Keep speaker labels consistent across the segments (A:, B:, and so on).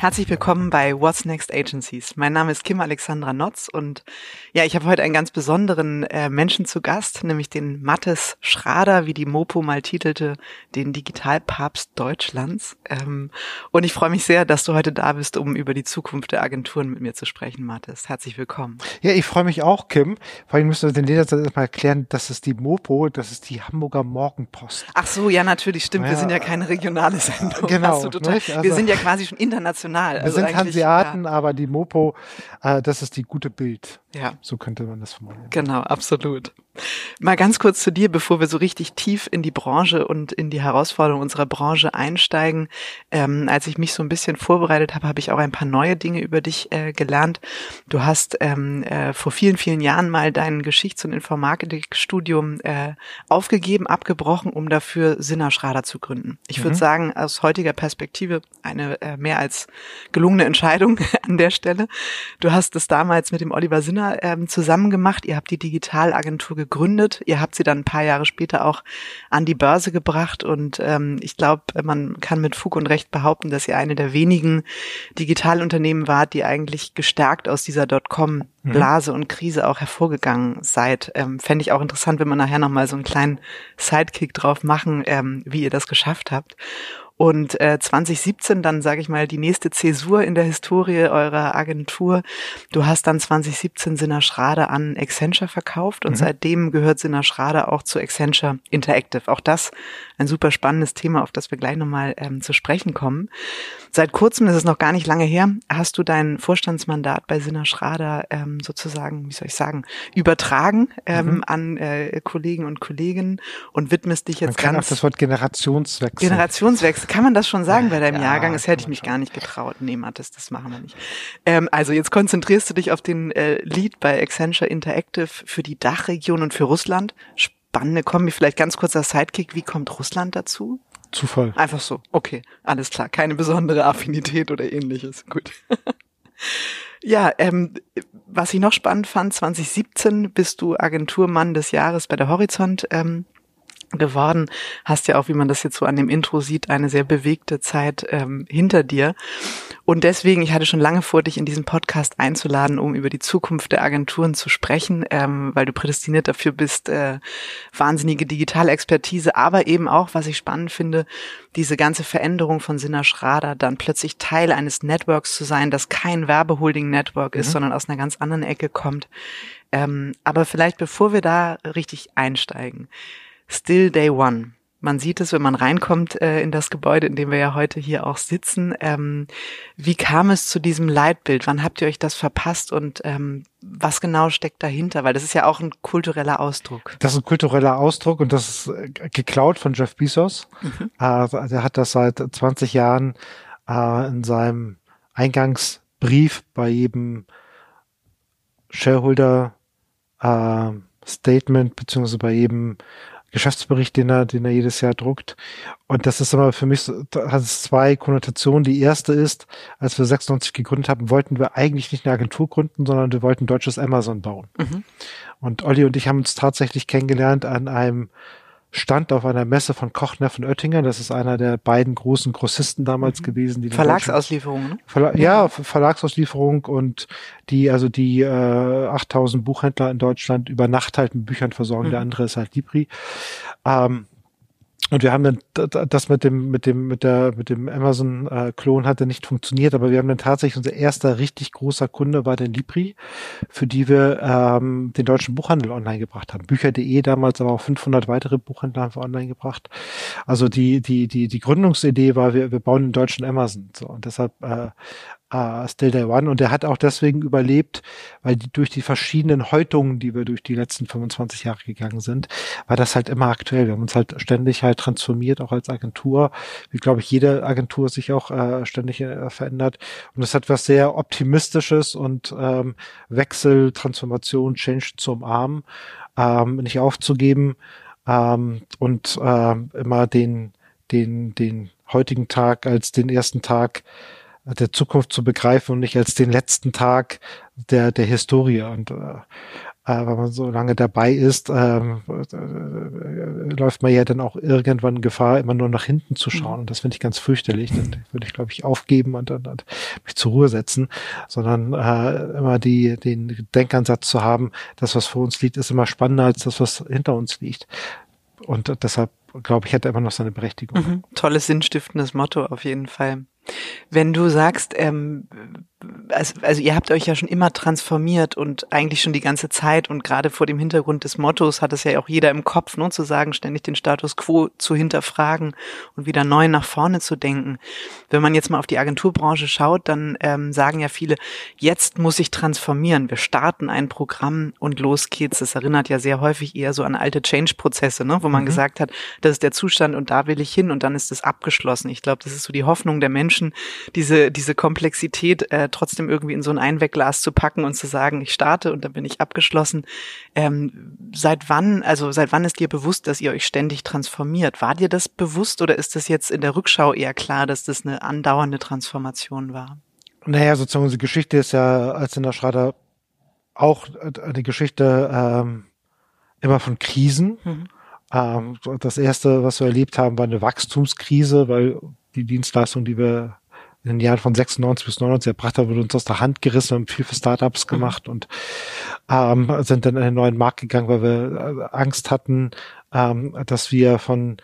A: Herzlich willkommen bei What's Next Agencies. Mein Name ist Kim Alexandra Notz und ja, ich habe heute einen ganz besonderen äh, Menschen zu Gast, nämlich den Mattes Schrader, wie die Mopo mal titelte, den Digitalpapst Deutschlands. Ähm, und ich freue mich sehr, dass du heute da bist, um über die Zukunft der Agenturen mit mir zu sprechen, Mattes. Herzlich willkommen.
B: Ja, ich freue mich auch, Kim. Vor allem müssen wir den Lesern mal erklären, das ist die Mopo, das ist die Hamburger Morgenpost.
A: Ach so, ja, natürlich, stimmt. Ja, wir sind ja keine regionale Sendung. Genau. Also, wir sind ja quasi schon international international.
B: Wir also sind Hanseaten, ja. aber die Mopo, äh, das ist die gute Bild. Ja. So könnte man das formulieren.
A: Genau, absolut. Mal ganz kurz zu dir, bevor wir so richtig tief in die Branche und in die Herausforderungen unserer Branche einsteigen. Ähm, als ich mich so ein bisschen vorbereitet habe, habe ich auch ein paar neue Dinge über dich äh, gelernt. Du hast ähm, äh, vor vielen, vielen Jahren mal dein Geschichts- und Informatikstudium äh, aufgegeben, abgebrochen, um dafür Sinner Schrader zu gründen. Ich mhm. würde sagen, aus heutiger Perspektive eine äh, mehr als gelungene Entscheidung an der Stelle. Du hast es damals mit dem Oliver Sinner ähm, zusammen gemacht. Ihr habt die Digitalagentur gegründet. Ihr habt sie dann ein paar Jahre später auch an die Börse gebracht und ähm, ich glaube, man kann mit Fug und Recht behaupten, dass ihr eine der wenigen Digitalunternehmen wart, die eigentlich gestärkt aus dieser Dotcom-Blase mhm. und Krise auch hervorgegangen seid. Ähm, Fände ich auch interessant, wenn wir nachher nochmal so einen kleinen Sidekick drauf machen, ähm, wie ihr das geschafft habt. Und äh, 2017 dann, sage ich mal, die nächste Zäsur in der Historie eurer Agentur. Du hast dann 2017 Sinner Schrader an Accenture verkauft und mhm. seitdem gehört Sinner Schrader auch zu Accenture Interactive. Auch das ein super spannendes Thema, auf das wir gleich nochmal ähm, zu sprechen kommen. Seit kurzem, das ist noch gar nicht lange her, hast du dein Vorstandsmandat bei Sinner Schrader ähm, sozusagen, wie soll ich sagen, übertragen ähm, mhm. an äh, Kollegen und Kolleginnen und widmest dich jetzt
B: Man kann
A: ganz...
B: Auch das Wort Generationswechsel.
A: Generationswechsel kann man das schon sagen bei deinem ja, Jahrgang? Das hätte ich mich gar nicht getraut. Nee, Mathis, das machen wir nicht. Ähm, also jetzt konzentrierst du dich auf den äh, Lead bei Accenture Interactive für die Dachregion und für Russland. Spannende Kombi. Vielleicht ganz kurzer Sidekick. Wie kommt Russland dazu?
B: Zufall.
A: Einfach so. Okay, alles klar. Keine besondere Affinität oder ähnliches. Gut. Ja, ähm, was ich noch spannend fand, 2017 bist du Agenturmann des Jahres bei der Horizont ähm, geworden. Hast ja auch, wie man das jetzt so an dem Intro sieht, eine sehr bewegte Zeit ähm, hinter dir. Und deswegen, ich hatte schon lange vor, dich in diesen Podcast einzuladen, um über die Zukunft der Agenturen zu sprechen, ähm, weil du prädestiniert dafür bist, äh, wahnsinnige Digitalexpertise, aber eben auch, was ich spannend finde, diese ganze Veränderung von Sinner Schrader, dann plötzlich Teil eines Networks zu sein, das kein Werbeholding-Network ist, mhm. sondern aus einer ganz anderen Ecke kommt. Ähm, aber vielleicht bevor wir da richtig einsteigen, Still Day One. Man sieht es, wenn man reinkommt äh, in das Gebäude, in dem wir ja heute hier auch sitzen. Ähm, wie kam es zu diesem Leitbild? Wann habt ihr euch das verpasst und ähm, was genau steckt dahinter? Weil das ist ja auch ein kultureller Ausdruck.
B: Das ist ein kultureller Ausdruck und das ist äh, geklaut von Jeff Bezos. Mhm. Äh, der hat das seit 20 Jahren äh, in seinem Eingangsbrief bei jedem Shareholder äh, Statement beziehungsweise bei jedem Geschäftsbericht, den er, den er jedes Jahr druckt. Und das ist immer für mich, so, hat es zwei Konnotationen. Die erste ist, als wir 96 gegründet haben, wollten wir eigentlich nicht eine Agentur gründen, sondern wir wollten deutsches Amazon bauen. Mhm. Und Olli und ich haben uns tatsächlich kennengelernt an einem stand auf einer Messe von Kochneffen Oettinger. Das ist einer der beiden großen Grossisten damals mhm. gewesen.
A: Die Verlagsauslieferung, ne?
B: Verla ja, Verlagsauslieferung und die, also die äh, 8000 Buchhändler in Deutschland über Nacht halt mit Büchern versorgen. Mhm. Der andere ist halt Libri. Ähm, und wir haben dann das mit dem mit dem mit der mit dem Amazon äh, Klon hatte nicht funktioniert, aber wir haben dann tatsächlich unser erster richtig großer Kunde war der Libri, für die wir ähm, den deutschen Buchhandel online gebracht haben. Bücher.de damals, aber auch 500 weitere Buchhändler haben wir online gebracht. Also die die die die Gründungsidee war, wir, wir bauen den deutschen Amazon. So und deshalb äh, uh, Still Day One. Und der hat auch deswegen überlebt, weil die, durch die verschiedenen Häutungen, die wir durch die letzten 25 Jahre gegangen sind, war das halt immer aktuell. Wir haben uns halt ständig halt transformiert, auch als Agentur, wie glaube ich jede Agentur sich auch äh, ständig äh, verändert. Und das hat was sehr Optimistisches und ähm, Wechsel, Transformation, Change zu umarmen, ähm, nicht aufzugeben ähm, und ähm, immer den, den, den heutigen Tag als den ersten Tag der Zukunft zu begreifen und nicht als den letzten Tag der, der Historie. Und äh, äh, wenn man so lange dabei ist, ähm, äh, läuft man ja dann auch irgendwann Gefahr, immer nur nach hinten zu schauen. Mhm. Und das finde ich ganz fürchterlich. Dann würde ich, glaube ich, aufgeben und dann mich zur Ruhe setzen, sondern äh, immer die, den Denkansatz zu haben, das, was vor uns liegt, ist immer spannender als das, was hinter uns liegt. Und deshalb, glaube ich, hat er immer noch seine Berechtigung.
A: Mhm. Tolles sinnstiftendes Motto auf jeden Fall. Wenn du sagst, ähm, also, also ihr habt euch ja schon immer transformiert und eigentlich schon die ganze Zeit und gerade vor dem Hintergrund des Mottos hat es ja auch jeder im Kopf, ne, zu sagen, ständig den Status quo zu hinterfragen und wieder neu nach vorne zu denken. Wenn man jetzt mal auf die Agenturbranche schaut, dann ähm, sagen ja viele, jetzt muss ich transformieren. Wir starten ein Programm und los geht's. Das erinnert ja sehr häufig eher so an alte Change-Prozesse, ne, wo man mhm. gesagt hat, das ist der Zustand und da will ich hin und dann ist es abgeschlossen. Ich glaube, das ist so die Hoffnung der Menschen, diese, diese Komplexität äh, trotzdem irgendwie in so ein Einwegglas zu packen und zu sagen, ich starte und dann bin ich abgeschlossen. Ähm, seit wann, also seit wann ist dir bewusst, dass ihr euch ständig transformiert? War dir das bewusst oder ist das jetzt in der Rückschau eher klar, dass das eine andauernde Transformation war?
B: Naja, sozusagen unsere Geschichte ist ja als in der Schrader auch eine Geschichte ähm, immer von Krisen. Mhm. Ähm, das erste, was wir erlebt haben, war eine Wachstumskrise, weil die Dienstleistung, die wir in den Jahren von 96 bis 99 erbracht haben, wurde uns aus der Hand gerissen, haben viel für Startups mhm. gemacht und ähm, sind dann in einen neuen Markt gegangen, weil wir äh, Angst hatten, ähm, dass wir von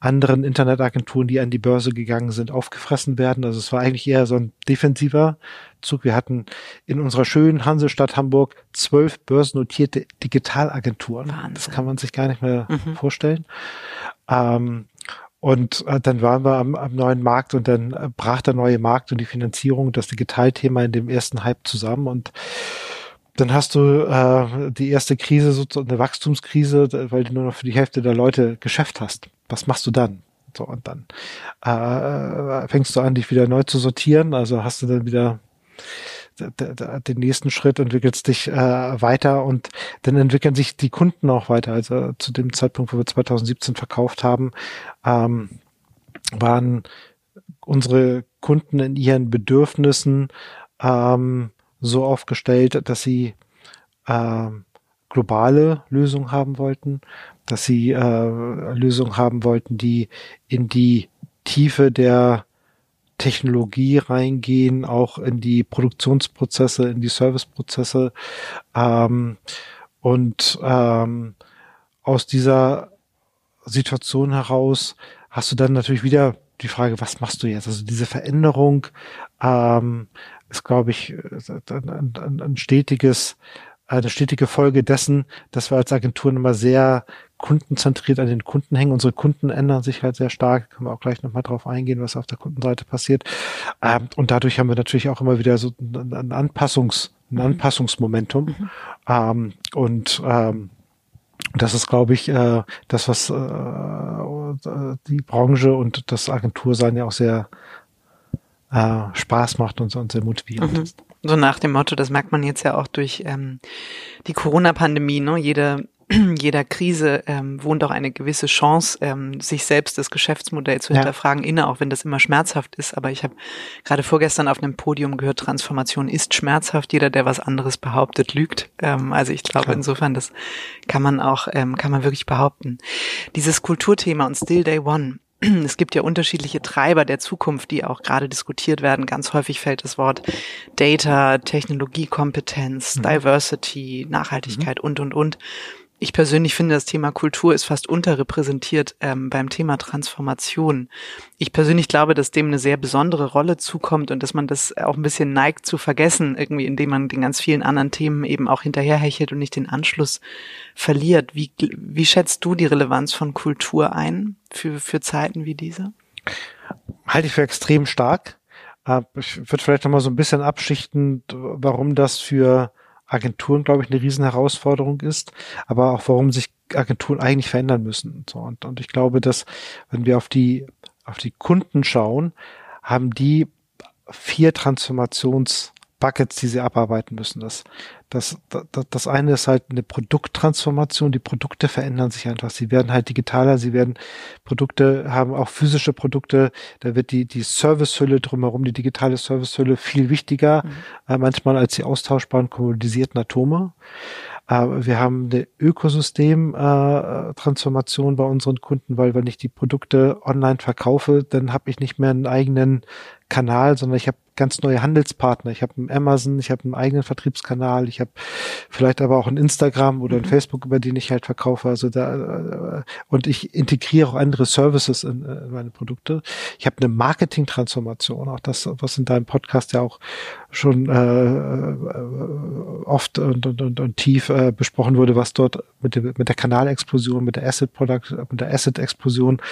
B: anderen Internetagenturen, die an die Börse gegangen sind, aufgefressen werden. Also es war eigentlich eher so ein defensiver Zug. Wir hatten in unserer schönen Hansestadt Hamburg zwölf börsennotierte Digitalagenturen. Wahnsinn. Das kann man sich gar nicht mehr mhm. vorstellen. Ähm, und äh, dann waren wir am, am neuen Markt und dann äh, brach der neue Markt und die Finanzierung, das Digitalthema in dem ersten Hype zusammen und dann hast du äh, die erste Krise, so eine Wachstumskrise, weil du nur noch für die Hälfte der Leute Geschäft hast. Was machst du dann? So, und dann äh, fängst du an, dich wieder neu zu sortieren. Also hast du dann wieder den nächsten Schritt, entwickelst dich äh, weiter und dann entwickeln sich die Kunden auch weiter. Also zu dem Zeitpunkt, wo wir 2017 verkauft haben, ähm, waren unsere Kunden in ihren Bedürfnissen ähm, so aufgestellt, dass sie äh, globale Lösungen haben wollten, dass sie äh, Lösungen haben wollten, die in die Tiefe der Technologie reingehen, auch in die Produktionsprozesse, in die Serviceprozesse. Ähm, und ähm, aus dieser Situation heraus hast du dann natürlich wieder die Frage, was machst du jetzt? Also diese Veränderung ähm, ist, glaube ich, ein, ein, ein stetiges, eine stetige Folge dessen, dass wir als Agenturen immer sehr kundenzentriert an den Kunden hängen. Unsere Kunden ändern sich halt sehr stark. Können wir auch gleich nochmal drauf eingehen, was auf der Kundenseite passiert. Ähm, und dadurch haben wir natürlich auch immer wieder so ein Anpassungs, ein mhm. Anpassungsmomentum. Mhm. Ähm, und ähm, das ist, glaube ich, äh, das, was äh, die Branche und das Agentursein ja auch sehr äh, Spaß macht und, und sehr motivierend mhm.
A: So nach dem Motto, das merkt man jetzt ja auch durch ähm, die Corona-Pandemie, ne? Jede jeder Krise ähm, wohnt auch eine gewisse Chance, ähm, sich selbst das Geschäftsmodell zu hinterfragen, ja. inne, auch wenn das immer schmerzhaft ist. Aber ich habe gerade vorgestern auf einem Podium gehört, Transformation ist schmerzhaft. Jeder, der was anderes behauptet, lügt. Ähm, also ich glaube insofern, das kann man auch, ähm, kann man wirklich behaupten. Dieses Kulturthema und Still Day One, es gibt ja unterschiedliche Treiber der Zukunft, die auch gerade diskutiert werden. Ganz häufig fällt das Wort Data, Technologiekompetenz, mhm. Diversity, Nachhaltigkeit mhm. und, und, und ich persönlich finde, das Thema Kultur ist fast unterrepräsentiert ähm, beim Thema Transformation. Ich persönlich glaube, dass dem eine sehr besondere Rolle zukommt und dass man das auch ein bisschen neigt zu vergessen, irgendwie, indem man den ganz vielen anderen Themen eben auch hinterherhechelt und nicht den Anschluss verliert. Wie, wie schätzt du die Relevanz von Kultur ein für, für Zeiten wie diese?
B: Halte ich für extrem stark. Äh, ich würde vielleicht noch mal so ein bisschen abschichten, warum das für Agenturen, glaube ich, eine riesen Herausforderung ist, aber auch warum sich Agenturen eigentlich verändern müssen. So, und, und ich glaube, dass wenn wir auf die, auf die Kunden schauen, haben die vier Transformations Buckets, die sie abarbeiten müssen. Das, das, das, das eine ist halt eine Produkttransformation. Die Produkte verändern sich einfach. Sie werden halt digitaler. Sie werden Produkte haben auch physische Produkte. Da wird die, die Servicehülle drumherum, die digitale Servicehülle viel wichtiger, mhm. äh, manchmal als die austauschbaren kommodisierten Atome. Äh, wir haben eine Ökosystem-Transformation äh, bei unseren Kunden, weil wenn ich die Produkte online verkaufe, dann habe ich nicht mehr einen eigenen Kanal, sondern ich habe ganz neue Handelspartner. Ich habe einen Amazon, ich habe einen eigenen Vertriebskanal, ich habe vielleicht aber auch ein Instagram oder ein mhm. Facebook, über den ich halt verkaufe. Also da äh, und ich integriere auch andere Services in, äh, in meine Produkte. Ich habe eine Marketing-Transformation, auch das, was in deinem Podcast ja auch schon äh, äh oft und, und, und, und tief äh, besprochen wurde, was dort mit, der mit der Kanalexplosion, mit der Asset Product, mit der Asset Explosion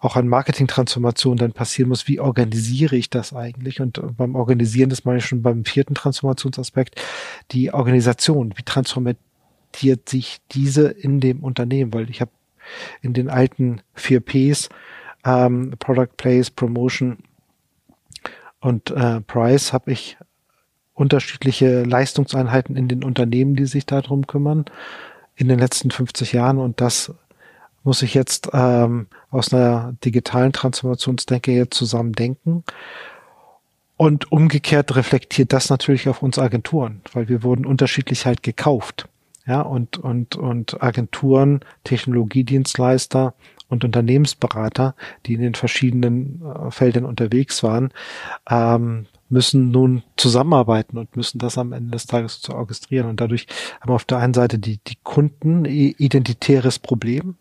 B: auch an Marketing-Transformation dann passieren muss. Wie organisiere ich das eigentlich? Und beim Organisieren, das meine ich schon beim vierten Transformationsaspekt, die Organisation, wie transformiert sich diese in dem Unternehmen? Weil ich habe in den alten vier Ps, ähm, Product Place, Promotion und äh, Price, habe ich unterschiedliche Leistungseinheiten in den Unternehmen, die sich darum kümmern, in den letzten 50 Jahren. Und das muss ich jetzt ähm, aus einer digitalen Transformationsdenke jetzt zusammen denken. Und umgekehrt reflektiert das natürlich auf uns Agenturen, weil wir wurden unterschiedlich halt gekauft. Ja, und, und, und Agenturen, Technologiedienstleister und Unternehmensberater, die in den verschiedenen äh, Feldern unterwegs waren, ähm, müssen nun zusammenarbeiten und müssen das am Ende des Tages zu orchestrieren. Und dadurch haben auf der einen Seite die, die Kunden identitäres Problem,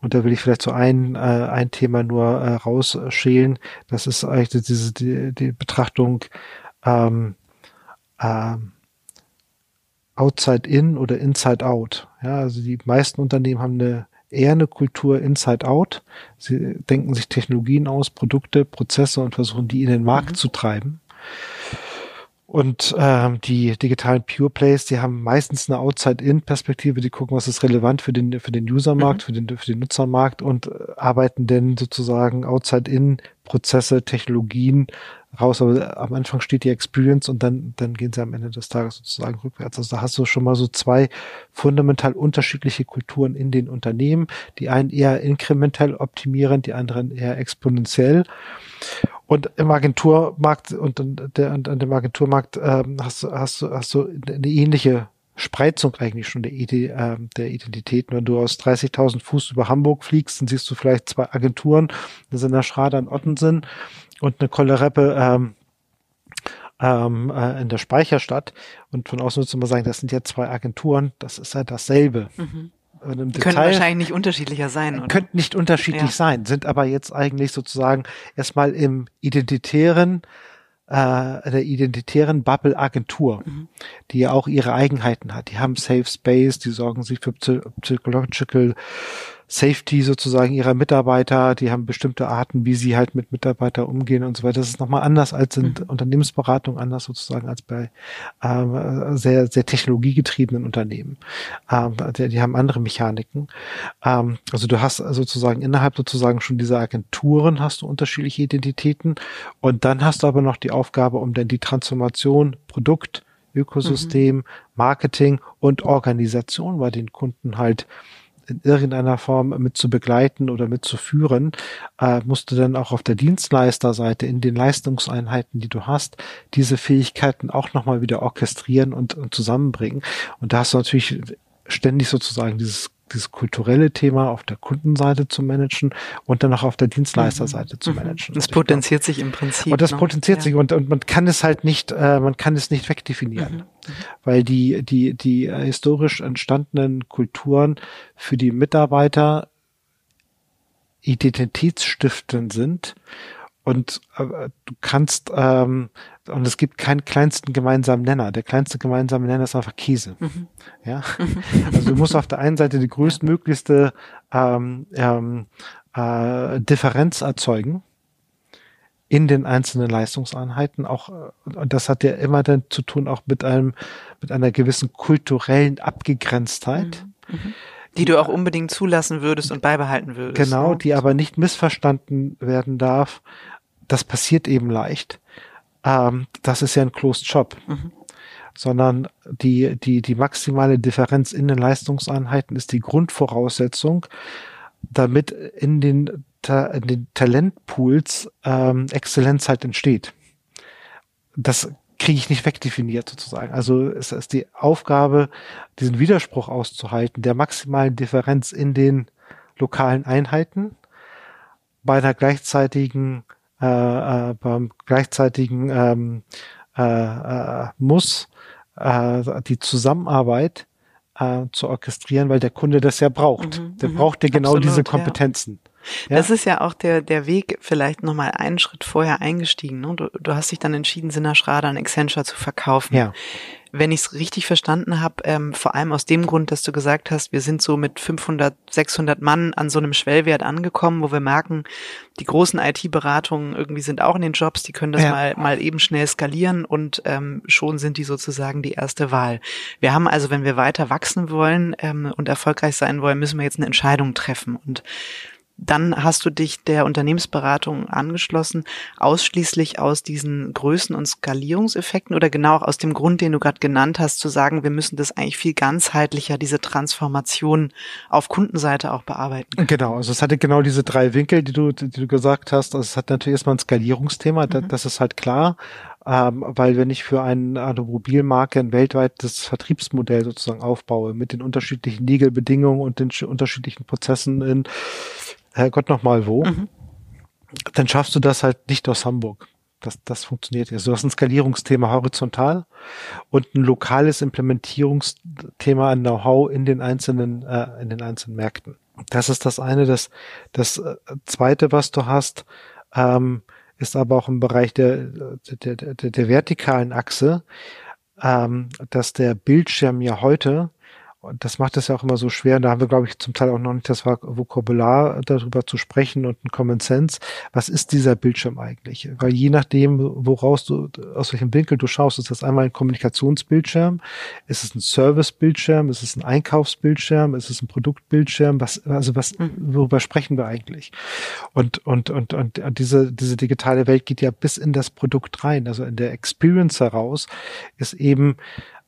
B: und da will ich vielleicht so ein, äh, ein Thema nur äh, rausschälen. Das ist eigentlich diese die, die Betrachtung ähm, äh, Outside in oder Inside out. Ja, also die meisten Unternehmen haben eine eher eine Kultur Inside Out. Sie denken sich Technologien aus, Produkte, Prozesse und versuchen die in den Markt mhm. zu treiben. Und ähm, die digitalen Pure Plays, die haben meistens eine Outside-In-Perspektive, die gucken, was ist relevant für den für den Usermarkt, mhm. für den für den Nutzermarkt und äh, arbeiten dann sozusagen Outside-In Prozesse, Technologien raus, aber am Anfang steht die Experience und dann, dann gehen sie am Ende des Tages sozusagen rückwärts. Also da hast du schon mal so zwei fundamental unterschiedliche Kulturen in den Unternehmen. Die einen eher inkrementell optimieren, die anderen eher exponentiell. Und im Agenturmarkt und, der, und an dem Agenturmarkt ähm, hast, hast, hast du eine ähnliche Spreizung eigentlich schon der, Idee, äh, der Identitäten. Wenn du aus 30.000 Fuß über Hamburg fliegst, dann siehst du vielleicht zwei Agenturen, das sind der Schrader in Ottensen und eine Kollereppe ähm, ähm, äh, in der Speicherstadt. Und von außen würdest du mal sagen, das sind ja zwei Agenturen, das ist ja dasselbe. Mhm.
A: Können wahrscheinlich nicht unterschiedlicher sein. Oder?
B: Könnten nicht unterschiedlich ja. sein, sind aber jetzt eigentlich sozusagen erstmal im identitären äh, der identitären Bubble-Agentur, mhm. die ja auch ihre Eigenheiten hat. Die haben Safe Space, die sorgen sich für Psychological Safety sozusagen ihrer Mitarbeiter, die haben bestimmte Arten, wie sie halt mit Mitarbeitern umgehen und so weiter. Das ist nochmal anders als in mhm. Unternehmensberatung, anders sozusagen als bei ähm, sehr, sehr technologiegetriebenen Unternehmen. Ähm, die, die, haben andere Mechaniken. Ähm, also du hast sozusagen innerhalb sozusagen schon dieser Agenturen hast du unterschiedliche Identitäten und dann hast du aber noch die Aufgabe, um dann die Transformation Produkt, Ökosystem, mhm. Marketing und Organisation bei den Kunden halt in irgendeiner Form mit zu begleiten oder mit zu führen, äh, musst du dann auch auf der Dienstleisterseite in den Leistungseinheiten, die du hast, diese Fähigkeiten auch nochmal wieder orchestrieren und, und zusammenbringen. Und da hast du natürlich ständig sozusagen dieses dieses kulturelle Thema auf der Kundenseite zu managen und dann auch auf der Dienstleisterseite mhm. zu managen.
A: Das potenziert sich im Prinzip.
B: Und das ne? potenziert ja. sich und, und man kann es halt nicht, äh, man kann es nicht wegdefinieren, mhm. weil die, die, die äh, historisch entstandenen Kulturen für die Mitarbeiter identitätsstiftend sind und äh, du kannst ähm, und es gibt keinen kleinsten gemeinsamen Nenner. Der kleinste gemeinsame Nenner ist einfach Käse. Mhm. Ja, also du musst auf der einen Seite die größtmöglichste ähm, ähm, äh, Differenz erzeugen in den einzelnen Leistungseinheiten. Auch äh, und das hat ja immer dann zu tun auch mit einem mit einer gewissen kulturellen Abgegrenztheit.
A: Mhm. Mhm die du auch unbedingt zulassen würdest und beibehalten würdest.
B: Genau, ne? die aber nicht missverstanden werden darf, das passiert eben leicht. ähm, das ist ja ein Closed Shop. Mhm. Sondern die, die, die maximale Differenz in den Leistungseinheiten ist die Grundvoraussetzung, damit in den, in den Talentpools ähm, Exzellenz halt entsteht. Das kriege ich nicht wegdefiniert sozusagen. Also es ist die Aufgabe, diesen Widerspruch auszuhalten, der maximalen Differenz in den lokalen Einheiten bei einer gleichzeitigen äh, äh, beim gleichzeitigen ähm, äh, äh, muss äh, die Zusammenarbeit äh, zu orchestrieren, weil der Kunde das ja braucht. Mhm, der mhm. braucht ja genau diese Kompetenzen. Ja.
A: Ja? Das ist ja auch der, der Weg vielleicht nochmal einen Schritt vorher eingestiegen. Ne? Du, du hast dich dann entschieden, Sinna Schrader an Accenture zu verkaufen.
B: Ja.
A: Wenn ich es richtig verstanden habe, ähm, vor allem aus dem Grund, dass du gesagt hast, wir sind so mit 500, 600 Mann an so einem Schwellwert angekommen, wo wir merken, die großen IT-Beratungen irgendwie sind auch in den Jobs, die können das ja. mal, mal eben schnell skalieren und ähm, schon sind die sozusagen die erste Wahl. Wir haben also, wenn wir weiter wachsen wollen ähm, und erfolgreich sein wollen, müssen wir jetzt eine Entscheidung treffen. Und dann hast du dich der Unternehmensberatung angeschlossen, ausschließlich aus diesen Größen- und Skalierungseffekten oder genau auch aus dem Grund, den du gerade genannt hast, zu sagen, wir müssen das eigentlich viel ganzheitlicher, diese Transformation auf Kundenseite auch bearbeiten.
B: Genau, also es hatte genau diese drei Winkel, die du, die du gesagt hast. Also es hat natürlich erstmal ein Skalierungsthema, mhm. das ist halt klar. Ähm, weil wenn ich für eine Automobilmarke ein weltweites Vertriebsmodell sozusagen aufbaue mit den unterschiedlichen Legal-Bedingungen und den unterschiedlichen Prozessen in Herrgott nochmal wo, mhm. dann schaffst du das halt nicht aus Hamburg. Das, das funktioniert jetzt. Du hast ein Skalierungsthema horizontal und ein lokales Implementierungsthema an Know-how in den einzelnen, äh, in den einzelnen Märkten. Das ist das eine. Das, das äh, zweite, was du hast, ähm, ist aber auch im Bereich der, der, der, der vertikalen Achse, ähm, dass der Bildschirm ja heute und das macht es ja auch immer so schwer. Und da haben wir, glaube ich, zum Teil auch noch nicht das Vokabular darüber zu sprechen und ein Common Sense. Was ist dieser Bildschirm eigentlich? Weil je nachdem, woraus du, aus welchem Winkel du schaust, ist das einmal ein Kommunikationsbildschirm, ist es ein Servicebildschirm, ist es ein Einkaufsbildschirm, ist es ein Produktbildschirm? Was, also was, mhm. worüber sprechen wir eigentlich? Und, und, und, und diese, diese digitale Welt geht ja bis in das Produkt rein. Also in der Experience heraus ist eben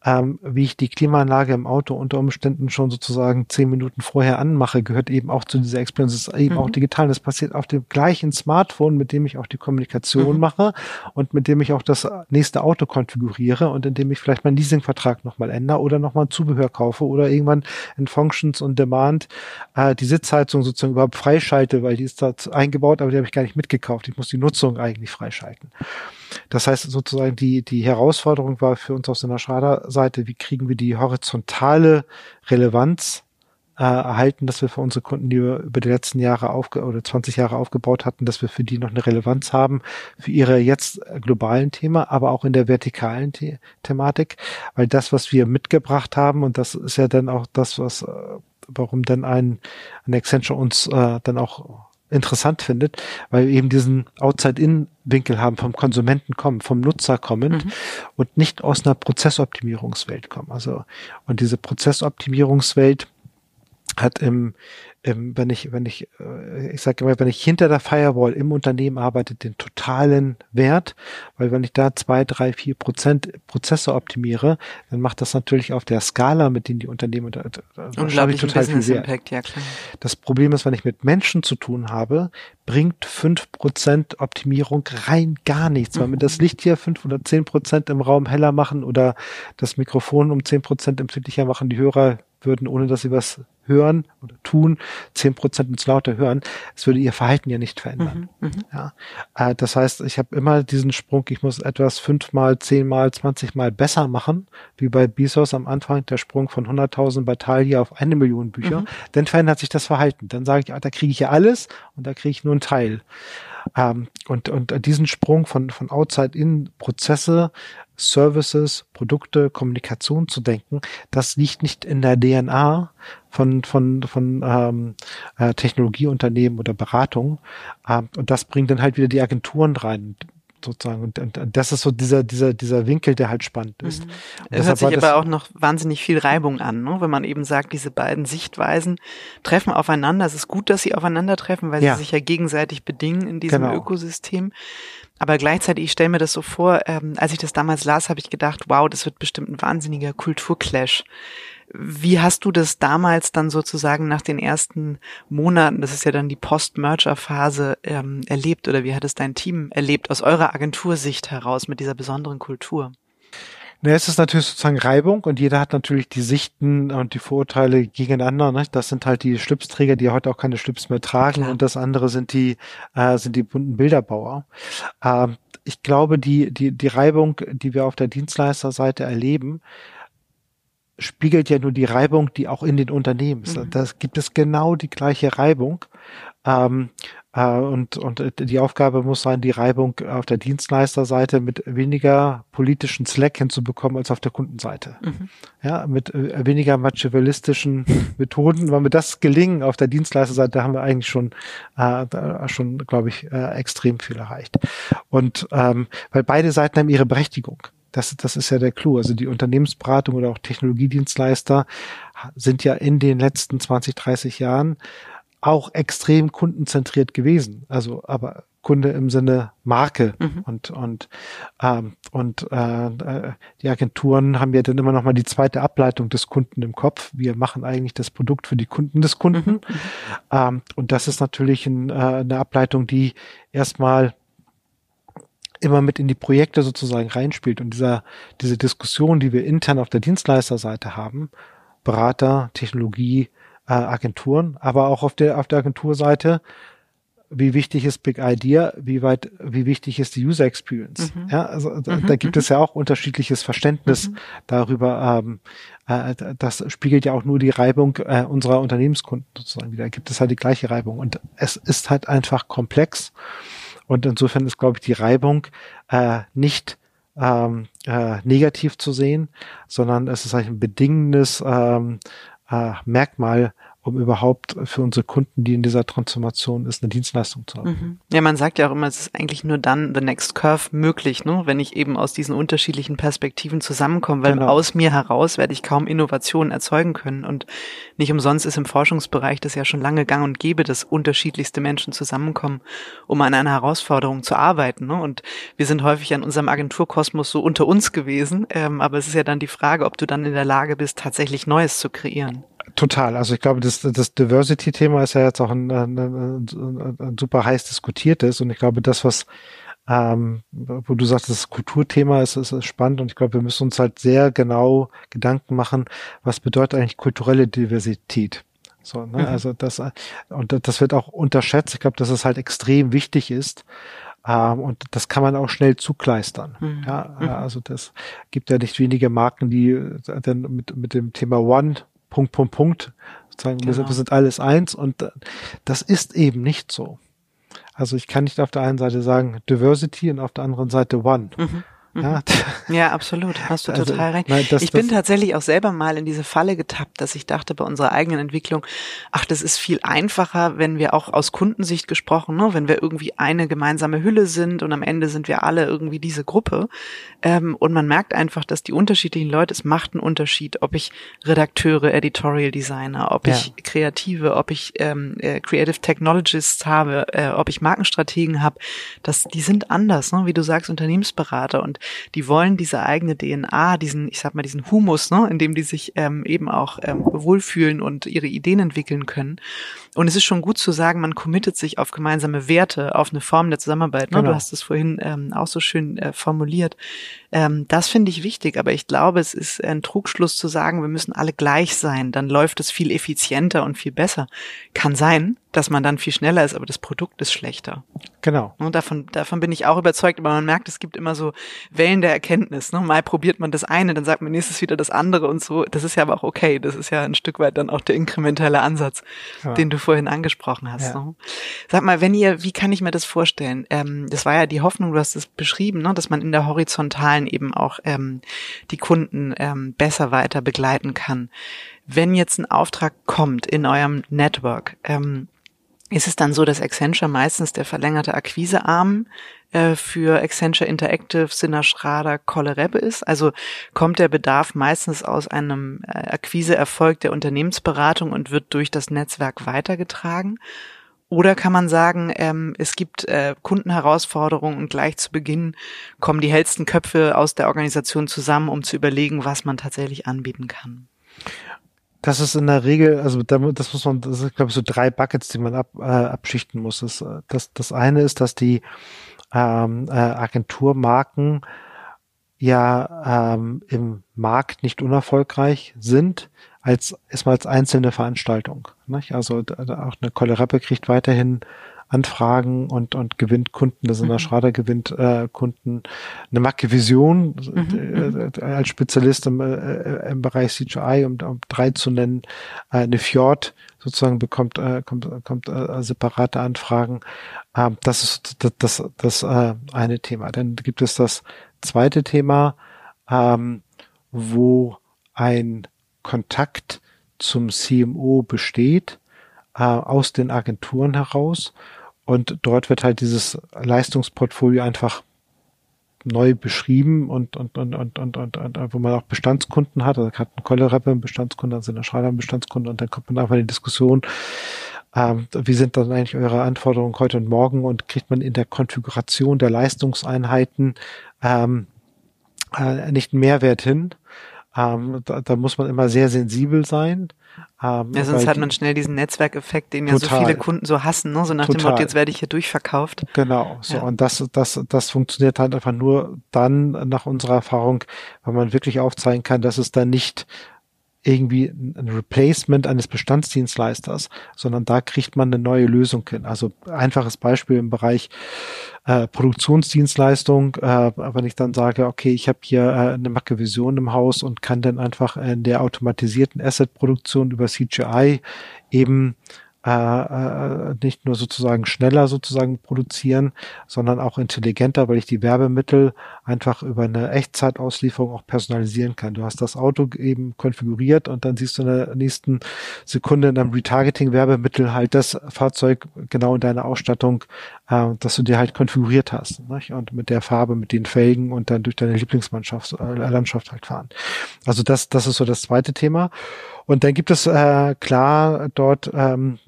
B: ähm, wie ich die Klimaanlage im Auto unter Umständen schon sozusagen zehn Minuten vorher anmache, gehört eben auch zu dieser Experience. Das ist eben mhm. auch digital. Das passiert auf dem gleichen Smartphone, mit dem ich auch die Kommunikation mhm. mache und mit dem ich auch das nächste Auto konfiguriere und in dem ich vielleicht meinen Leasingvertrag nochmal ändere oder nochmal Zubehör kaufe oder irgendwann in Functions on Demand äh, die Sitzheizung sozusagen überhaupt freischalte, weil die ist da eingebaut, aber die habe ich gar nicht mitgekauft. Ich muss die Nutzung eigentlich freischalten. Das heißt sozusagen, die, die Herausforderung war für uns aus der Schrader-Seite, wie kriegen wir die horizontale Relevanz äh, erhalten, dass wir für unsere Kunden, die wir über die letzten Jahre aufge oder 20 Jahre aufgebaut hatten, dass wir für die noch eine Relevanz haben für ihre jetzt globalen Thema, aber auch in der vertikalen The Thematik, weil das, was wir mitgebracht haben, und das ist ja dann auch das, was äh, warum dann ein, ein Accenture uns äh, dann auch interessant findet, weil wir eben diesen Outside-In-Winkel haben, vom Konsumenten kommen, vom Nutzer kommend mhm. und nicht aus einer Prozessoptimierungswelt kommen. Also, und diese Prozessoptimierungswelt hat im, ähm, wenn ich, wenn ich, äh, ich sage immer, wenn ich hinter der Firewall im Unternehmen arbeite, den totalen Wert, weil wenn ich da zwei, drei, vier Prozent Prozesse optimiere, dann macht das natürlich auf der Skala, mit denen die Unternehmen
A: äh, unglaublich total viel Wert. Impact, ja klar.
B: Das Problem ist, wenn ich mit Menschen zu tun habe, bringt fünf Prozent Optimierung rein gar nichts. Weil mhm. wir das Licht hier fünf oder zehn Prozent im Raum heller machen oder das Mikrofon um zehn Prozent empfindlicher machen, die Hörer würden, ohne dass sie was hören oder tun, zehn Prozent ins lauter hören, es würde ihr Verhalten ja nicht verändern. Mhm, mhm, ja. Äh, das heißt, ich habe immer diesen Sprung, ich muss etwas fünfmal, zehnmal, zwanzigmal besser machen, wie bei Bezos am Anfang der Sprung von 100.000 bei Talia auf eine Million Bücher, mhm. dann verändert sich das Verhalten. Dann sage ich, ah, da kriege ich ja alles und da kriege ich nur einen Teil. Ähm, und, und diesen Sprung von, von outside in Prozesse Services, Produkte, Kommunikation zu denken, das liegt nicht in der DNA von, von, von ähm, äh, Technologieunternehmen oder Beratung. Ähm, und das bringt dann halt wieder die Agenturen rein sozusagen. Und, und, und das ist so dieser, dieser, dieser Winkel, der halt spannend ist. Mhm.
A: Es hört sich aber auch noch wahnsinnig viel Reibung an, ne? wenn man eben sagt, diese beiden Sichtweisen treffen aufeinander. Es ist gut, dass sie aufeinandertreffen, weil ja. sie sich ja gegenseitig bedingen in diesem genau. Ökosystem. Aber gleichzeitig, ich stelle mir das so vor, ähm, als ich das damals las, habe ich gedacht, wow, das wird bestimmt ein wahnsinniger Kulturclash. Wie hast du das damals dann sozusagen nach den ersten Monaten, das ist ja dann die Post-Merger-Phase, ähm, erlebt oder wie hat es dein Team erlebt aus eurer Agentursicht heraus mit dieser besonderen Kultur?
B: Na, es ist natürlich sozusagen Reibung und jeder hat natürlich die Sichten und die Vorurteile gegeneinander. Ne? Das sind halt die Schlipsträger, die heute auch keine Schlips mehr tragen Klar. und das andere sind die äh, sind die bunten Bilderbauer. Ähm, ich glaube, die die die Reibung, die wir auf der Dienstleisterseite erleben, spiegelt ja nur die Reibung, die auch in den Unternehmen ist. Mhm. Das gibt es genau die gleiche Reibung. Ähm, äh, und, und die Aufgabe muss sein, die Reibung auf der Dienstleisterseite mit weniger politischen Slack hinzubekommen als auf der Kundenseite. Mhm. Ja, mit äh, weniger machiavellistischen Methoden. Wenn wir das gelingen auf der Dienstleisterseite, haben wir eigentlich schon, äh, schon, glaube ich, äh, extrem viel erreicht. Und ähm, weil beide Seiten haben ihre Berechtigung. Das, das ist ja der Clou. Also die Unternehmensberatung oder auch Technologiedienstleister sind ja in den letzten 20, 30 Jahren auch extrem kundenzentriert gewesen. Also aber Kunde im Sinne Marke mhm. und und ähm, und äh, die Agenturen haben ja dann immer noch mal die zweite Ableitung des Kunden im Kopf. Wir machen eigentlich das Produkt für die Kunden des Kunden mhm. ähm, und das ist natürlich ein, äh, eine Ableitung, die erstmal immer mit in die Projekte sozusagen reinspielt und dieser, diese Diskussion, die wir intern auf der Dienstleisterseite haben, Berater, Technologie, äh, Agenturen, aber auch auf der, auf der Agenturseite, wie wichtig ist Big Idea, wie weit, wie wichtig ist die User Experience. Mhm. Ja, also da, mhm. da gibt es ja auch unterschiedliches Verständnis mhm. darüber. Ähm, äh, das spiegelt ja auch nur die Reibung äh, unserer Unternehmenskunden sozusagen wieder. Da gibt es halt die gleiche Reibung und es ist halt einfach komplex und insofern ist, glaube ich, die Reibung äh, nicht ähm, äh, negativ zu sehen, sondern es ist ein bedingendes ähm, äh, Merkmal um überhaupt für unsere Kunden, die in dieser Transformation ist, eine Dienstleistung zu haben. Mhm.
A: Ja, man sagt ja auch immer, es ist eigentlich nur dann the next curve möglich, ne? wenn ich eben aus diesen unterschiedlichen Perspektiven zusammenkomme, weil genau. aus mir heraus werde ich kaum Innovationen erzeugen können. Und nicht umsonst ist im Forschungsbereich das ja schon lange gang und gäbe, dass unterschiedlichste Menschen zusammenkommen, um an einer Herausforderung zu arbeiten. Ne? Und wir sind häufig an unserem Agenturkosmos so unter uns gewesen, ähm, aber es ist ja dann die Frage, ob du dann in der Lage bist, tatsächlich Neues zu kreieren.
B: Total. Also ich glaube, das, das Diversity-Thema ist ja jetzt auch ein, ein, ein, ein, super heiß diskutiertes und ich glaube, das, was ähm, wo du sagst, das Kulturthema ist, ist, ist spannend und ich glaube, wir müssen uns halt sehr genau Gedanken machen, was bedeutet eigentlich kulturelle Diversität. So, ne? Mhm. Also das und das wird auch unterschätzt. Ich glaube, dass es halt extrem wichtig ist. Ähm, und das kann man auch schnell zugleistern. Mhm. Ja, mhm. also das gibt ja nicht wenige Marken, die dann mit, mit dem Thema One Punkt, Punkt, Punkt. Sozusagen, genau. wir, sind, alles eins und äh, das ist eben nicht so. Also ich kann nicht auf der einen Seite sagen Diversity und auf der anderen Seite One. Mhm.
A: Ja. Mhm. ja, absolut. Hast du also, total recht. Nein, das, ich bin tatsächlich auch selber mal in diese Falle getappt, dass ich dachte bei unserer eigenen Entwicklung, ach, das ist viel einfacher, wenn wir auch aus Kundensicht gesprochen, ne, wenn wir irgendwie eine gemeinsame Hülle sind und am Ende sind wir alle irgendwie diese Gruppe. Ähm, und man merkt einfach, dass die unterschiedlichen Leute, es macht einen Unterschied, ob ich Redakteure, Editorial Designer, ob ja. ich Kreative, ob ich ähm, äh, Creative Technologists habe, äh, ob ich Markenstrategen habe, das, die sind anders, ne? wie du sagst, Unternehmensberater. Und die wollen diese eigene DNA, diesen, ich sag mal, diesen Humus, ne, in dem die sich ähm, eben auch ähm, wohlfühlen und ihre Ideen entwickeln können. Und es ist schon gut zu sagen, man committet sich auf gemeinsame Werte, auf eine Form der Zusammenarbeit. Ne? Genau. Du hast es vorhin ähm, auch so schön äh, formuliert. Ähm, das finde ich wichtig, aber ich glaube, es ist ein Trugschluss zu sagen, wir müssen alle gleich sein. Dann läuft es viel effizienter und viel besser. Kann sein, dass man dann viel schneller ist, aber das Produkt ist schlechter.
B: Genau.
A: Und davon, davon bin ich auch überzeugt, aber man merkt, es gibt immer so Wellen der Erkenntnis. Ne? Mal probiert man das eine, dann sagt man nächstes wieder das andere und so. Das ist ja aber auch okay. Das ist ja ein Stück weit dann auch der inkrementelle Ansatz, ja. den du vorhin angesprochen hast. Ja. Ne? Sag mal, wenn ihr, wie kann ich mir das vorstellen? Ähm, das war ja die Hoffnung, du hast es beschrieben, ne? dass man in der horizontalen eben auch ähm, die Kunden ähm, besser weiter begleiten kann. Wenn jetzt ein Auftrag kommt in eurem Network, ähm, ist es dann so, dass Accenture meistens der verlängerte Akquisearm äh, für Accenture Interactive, Sinner Schrader, Kolle ist? Also kommt der Bedarf meistens aus einem äh, Akquiseerfolg der Unternehmensberatung und wird durch das Netzwerk weitergetragen? Oder kann man sagen, ähm, es gibt äh, Kundenherausforderungen und gleich zu Beginn kommen die hellsten Köpfe aus der Organisation zusammen, um zu überlegen, was man tatsächlich anbieten kann?
B: Das ist in der Regel, also da, das muss man, das sind glaube ich so drei Buckets, die man ab, äh, abschichten muss. Das, das, das eine ist, dass die ähm, äh, Agenturmarken ja ähm, im Markt nicht unerfolgreich sind, als erstmal als einzelne Veranstaltung. Nicht? Also auch eine Kollerappe kriegt weiterhin Anfragen und, und gewinnt Kunden, das ist in der mhm. Schrader gewinnt äh, Kunden. Eine Macke Vision mhm, äh, als Spezialist im, äh, im Bereich CGI, um, um drei zu nennen, äh, eine Fjord sozusagen bekommt, äh, kommt, kommt äh, separate Anfragen. Ähm, das ist das, das, das äh, eine Thema. Dann gibt es das zweite Thema, ähm, wo ein Kontakt zum CMO besteht, äh, aus den Agenturen heraus. Und dort wird halt dieses Leistungsportfolio einfach neu beschrieben und, und, und, und, und, und, und wo man auch Bestandskunden hat. Also hat ein Kollereppe einen Bestandskunden, also eine Schreiber einen Bestandskunden und dann kommt man einfach in die Diskussion, ähm, wie sind dann eigentlich eure Anforderungen heute und morgen und kriegt man in der Konfiguration der Leistungseinheiten ähm, äh, nicht einen Mehrwert hin. Ähm, da, da muss man immer sehr sensibel sein.
A: Ähm, ja, sonst hat man schnell diesen Netzwerkeffekt, den ja total, so viele Kunden so hassen, ne? so nach total. dem Motto, jetzt werde ich hier durchverkauft.
B: Genau, so ja. und das, das, das funktioniert halt einfach nur dann nach unserer Erfahrung, weil man wirklich aufzeigen kann, dass es da nicht irgendwie ein Replacement eines Bestandsdienstleisters, sondern da kriegt man eine neue Lösung hin. Also einfaches Beispiel im Bereich äh, Produktionsdienstleistung, äh, wenn ich dann sage, okay, ich habe hier äh, eine Macke Vision im Haus und kann dann einfach in der automatisierten Asset-Produktion über CGI eben äh, äh, nicht nur sozusagen schneller sozusagen produzieren, sondern auch intelligenter, weil ich die Werbemittel einfach über eine Echtzeitauslieferung auch personalisieren kann. Du hast das Auto eben konfiguriert und dann siehst du in der nächsten Sekunde in einem Retargeting-Werbemittel halt das Fahrzeug genau in deiner Ausstattung, äh, dass du dir halt konfiguriert hast. Nicht? Und mit der Farbe, mit den Felgen und dann durch deine Lieblingsmannschaft, äh, Landschaft halt fahren. Also das, das ist so das zweite Thema. Und dann gibt es äh, klar dort ähm,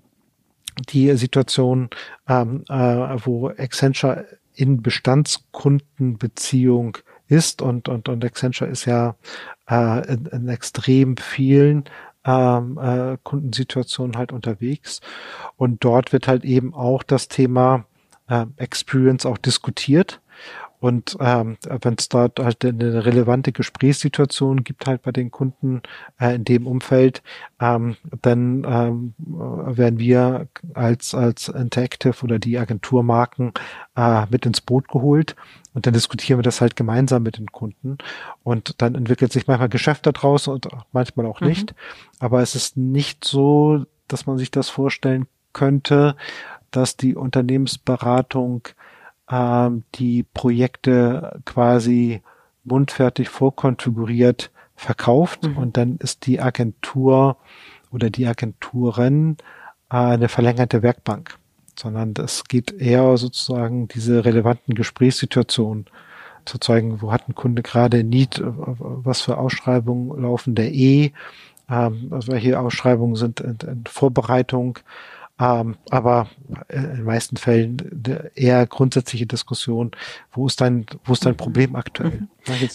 B: die Situation, ähm, äh, wo Accenture in Bestandskundenbeziehung ist und, und, und Accenture ist ja äh, in, in extrem vielen ähm, äh, Kundensituationen halt unterwegs. Und dort wird halt eben auch das Thema äh, Experience auch diskutiert. Und ähm, wenn es dort halt eine relevante Gesprächssituation gibt halt bei den Kunden äh, in dem Umfeld, ähm, dann ähm, werden wir als als Interactive oder die Agenturmarken äh, mit ins Boot geholt und dann diskutieren wir das halt gemeinsam mit den Kunden und dann entwickelt sich manchmal Geschäft daraus und manchmal auch mhm. nicht. Aber es ist nicht so, dass man sich das vorstellen könnte, dass die Unternehmensberatung ähm, die Projekte quasi mundfertig vorkonfiguriert verkauft mhm. und dann ist die Agentur oder die Agenturen äh, eine verlängerte Werkbank, sondern es geht eher sozusagen diese relevanten Gesprächssituationen zu zeigen, wo hat ein Kunde gerade Need, was für Ausschreibungen laufen der E, ähm, also welche Ausschreibungen sind in, in Vorbereitung, ähm, aber in den meisten Fällen eher grundsätzliche Diskussion, wo ist dein, wo ist dein mhm. Problem aktuell? Mhm.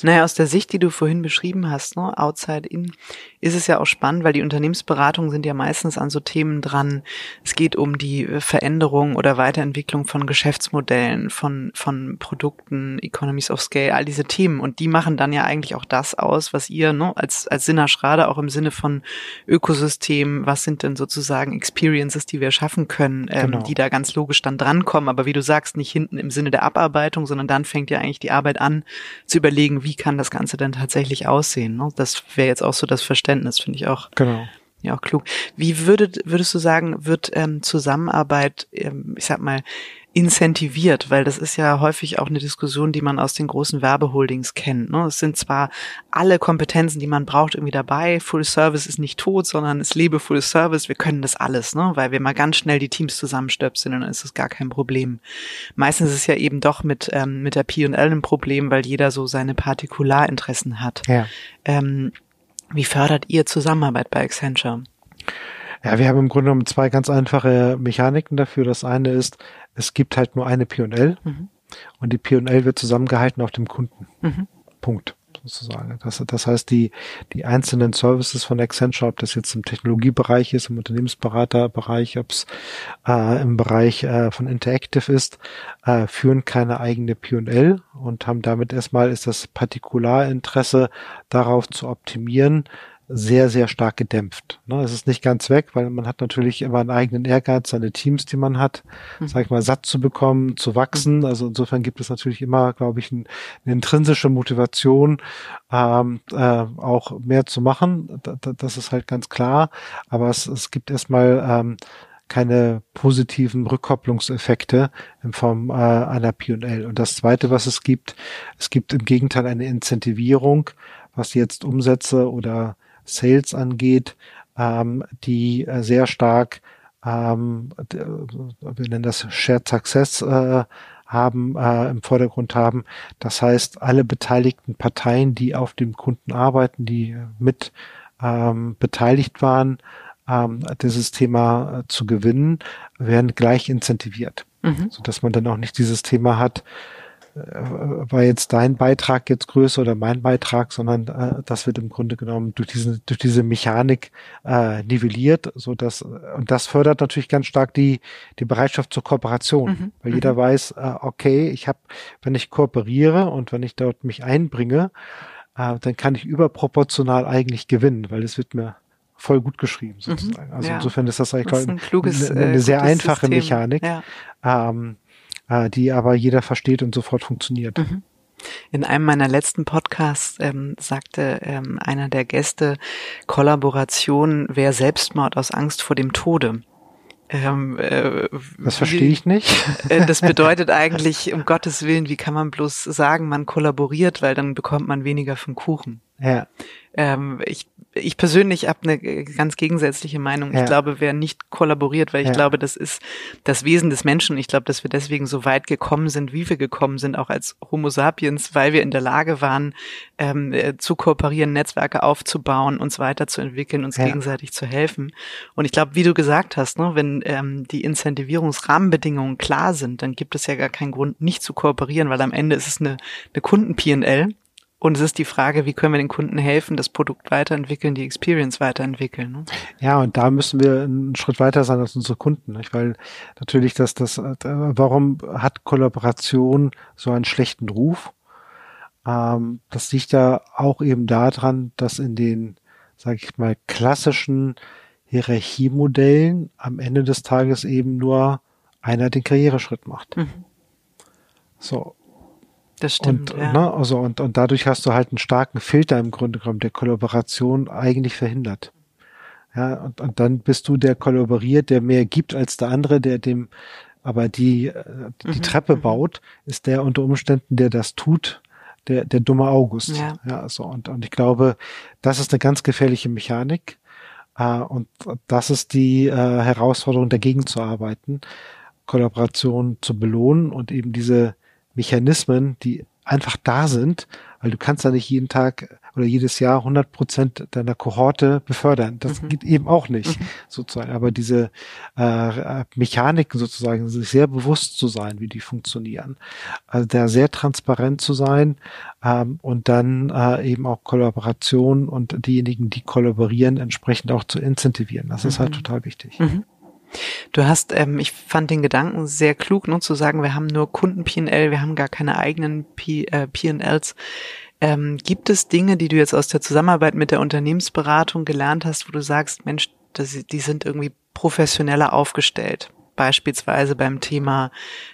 A: Naja, aus der Sicht, die du vorhin beschrieben hast, ne, outside in, ist es ja auch spannend, weil die Unternehmensberatungen sind ja meistens an so Themen dran. Es geht um die äh, Veränderung oder Weiterentwicklung von Geschäftsmodellen, von, von Produkten, Economies of Scale, all diese Themen. Und die machen dann ja eigentlich auch das aus, was ihr, ne, als, als Sinner Schrade auch im Sinne von Ökosystem, was sind denn sozusagen Experiences, die wir schaffen können, ähm, genau. die da ganz logisch dann drankommen. Aber wie du sagst, nicht hinten im Sinne der Abarbeitung, sondern dann fängt ja eigentlich die Arbeit an, zu überlegen, überlegen, wie kann das Ganze denn tatsächlich aussehen. Ne? Das wäre jetzt auch so das Verständnis, finde ich auch.
B: Genau.
A: Ja, auch klug. Wie würdet, würdest du sagen, wird ähm, Zusammenarbeit, ähm, ich sag mal, incentiviert, weil das ist ja häufig auch eine Diskussion, die man aus den großen Werbeholdings kennt. Ne? Es sind zwar alle Kompetenzen, die man braucht, irgendwie dabei. Full Service ist nicht tot, sondern es lebe Full Service. Wir können das alles, ne? weil wir mal ganz schnell die Teams zusammenstöpseln und dann ist es gar kein Problem. Meistens ist es ja eben doch mit, ähm, mit der P&L ein Problem, weil jeder so seine Partikularinteressen hat. Ja. Ähm, wie fördert ihr Zusammenarbeit bei Accenture?
B: Ja, wir haben im Grunde genommen zwei ganz einfache Mechaniken dafür. Das eine ist, es gibt halt nur eine P&L mhm. und die P&L wird zusammengehalten auf dem Kunden. Mhm. Punkt sozusagen. Das, das heißt, die, die einzelnen Services von Accenture, ob das jetzt im Technologiebereich ist, im Unternehmensberaterbereich, ob es äh, im Bereich äh, von Interactive ist, äh, führen keine eigene P&L und haben damit erstmal ist das Partikularinteresse darauf zu optimieren, sehr, sehr stark gedämpft. Ne? Es ist nicht ganz weg, weil man hat natürlich immer einen eigenen Ehrgeiz, seine Teams, die man hat, mhm. sag ich mal, satt zu bekommen, zu wachsen. Mhm. Also insofern gibt es natürlich immer, glaube ich, ein, eine intrinsische Motivation, ähm, äh, auch mehr zu machen. das ist halt ganz klar. Aber es, es gibt erstmal ähm, keine positiven Rückkopplungseffekte in Form äh, einer P&L. Und das Zweite, was es gibt, es gibt im Gegenteil eine Incentivierung, was jetzt Umsätze oder Sales angeht, ähm, die äh, sehr stark, ähm, wir nennen das Shared Success, äh, haben, äh, im Vordergrund haben. Das heißt, alle beteiligten Parteien, die auf dem Kunden arbeiten, die mit ähm, beteiligt waren, ähm, dieses Thema äh, zu gewinnen, werden gleich incentiviert, mhm. so dass man dann auch nicht dieses Thema hat, äh, war jetzt dein Beitrag jetzt größer oder mein Beitrag, sondern äh, das wird im Grunde genommen durch diese durch diese Mechanik äh, nivelliert, so dass und das fördert natürlich ganz stark die die Bereitschaft zur Kooperation, mhm. weil jeder mhm. weiß, äh, okay, ich habe, wenn ich kooperiere und wenn ich dort mich einbringe, äh, dann kann ich überproportional eigentlich gewinnen, weil es wird mir voll gut geschrieben mhm. sozusagen. Also ja. insofern ist das eigentlich das ein kluges, eine, eine äh, sehr einfache System. Mechanik. Ja. Ähm, äh, die aber jeder versteht und sofort funktioniert. Mhm.
A: In einem meiner letzten Podcasts ähm, sagte ähm, einer der Gäste, Kollaboration wäre Selbstmord aus Angst vor dem Tode.
B: Ähm, äh, das verstehe ich nicht.
A: Äh, das bedeutet eigentlich, um Gottes Willen, wie kann man bloß sagen, man kollaboriert, weil dann bekommt man weniger vom Kuchen. Ja. Ähm, ich ich persönlich habe eine ganz gegensätzliche Meinung. Ja. Ich glaube, wer nicht kollaboriert, weil ich ja. glaube, das ist das Wesen des Menschen. Ich glaube, dass wir deswegen so weit gekommen sind, wie wir gekommen sind, auch als Homo sapiens, weil wir in der Lage waren, ähm, äh, zu kooperieren, Netzwerke aufzubauen, uns weiterzuentwickeln, uns ja. gegenseitig zu helfen. Und ich glaube, wie du gesagt hast, ne, wenn ähm, die Incentivierungsrahmenbedingungen klar sind, dann gibt es ja gar keinen Grund, nicht zu kooperieren, weil am Ende ist es eine, eine Kunden-P&L und es ist die Frage, wie können wir den Kunden helfen, das Produkt weiterentwickeln, die Experience weiterentwickeln. Ne?
B: Ja, und da müssen wir einen Schritt weiter sein als unsere Kunden, nicht? weil natürlich das, das, warum hat Kollaboration so einen schlechten Ruf? Ähm, das liegt ja auch eben daran, dass in den, sage ich mal, klassischen Hierarchiemodellen am Ende des Tages eben nur einer den Karriereschritt macht. Mhm. So,
A: das stimmt.
B: Und,
A: ja.
B: ne, also und, und dadurch hast du halt einen starken Filter im Grunde genommen, der Kollaboration eigentlich verhindert. Ja, und, und dann bist du der kollaboriert, der mehr gibt als der andere, der dem aber die, äh, die mhm. Treppe mhm. baut, ist der unter Umständen, der das tut, der, der dumme August. Ja. ja so, und, und ich glaube, das ist eine ganz gefährliche Mechanik. Äh, und das ist die äh, Herausforderung, dagegen zu arbeiten, Kollaboration zu belohnen und eben diese Mechanismen, die einfach da sind, weil du kannst da nicht jeden Tag oder jedes Jahr 100 Prozent deiner Kohorte befördern. Das mhm. geht eben auch nicht, mhm. sozusagen. Aber diese äh, Mechaniken sozusagen, sich sehr bewusst zu sein, wie die funktionieren. Also da sehr transparent zu sein ähm, und dann äh, eben auch Kollaboration und diejenigen, die kollaborieren, entsprechend auch zu incentivieren. Das mhm. ist halt mhm. total wichtig. Mhm.
A: Du hast, ähm, ich fand den Gedanken sehr klug, nur zu sagen, wir haben nur Kunden-P&L, wir haben gar keine eigenen P, äh, P&Ls. Ähm, gibt es Dinge, die du jetzt aus der Zusammenarbeit mit der Unternehmensberatung gelernt hast, wo du sagst, Mensch, das, die sind irgendwie professioneller aufgestellt? Beispielsweise beim Thema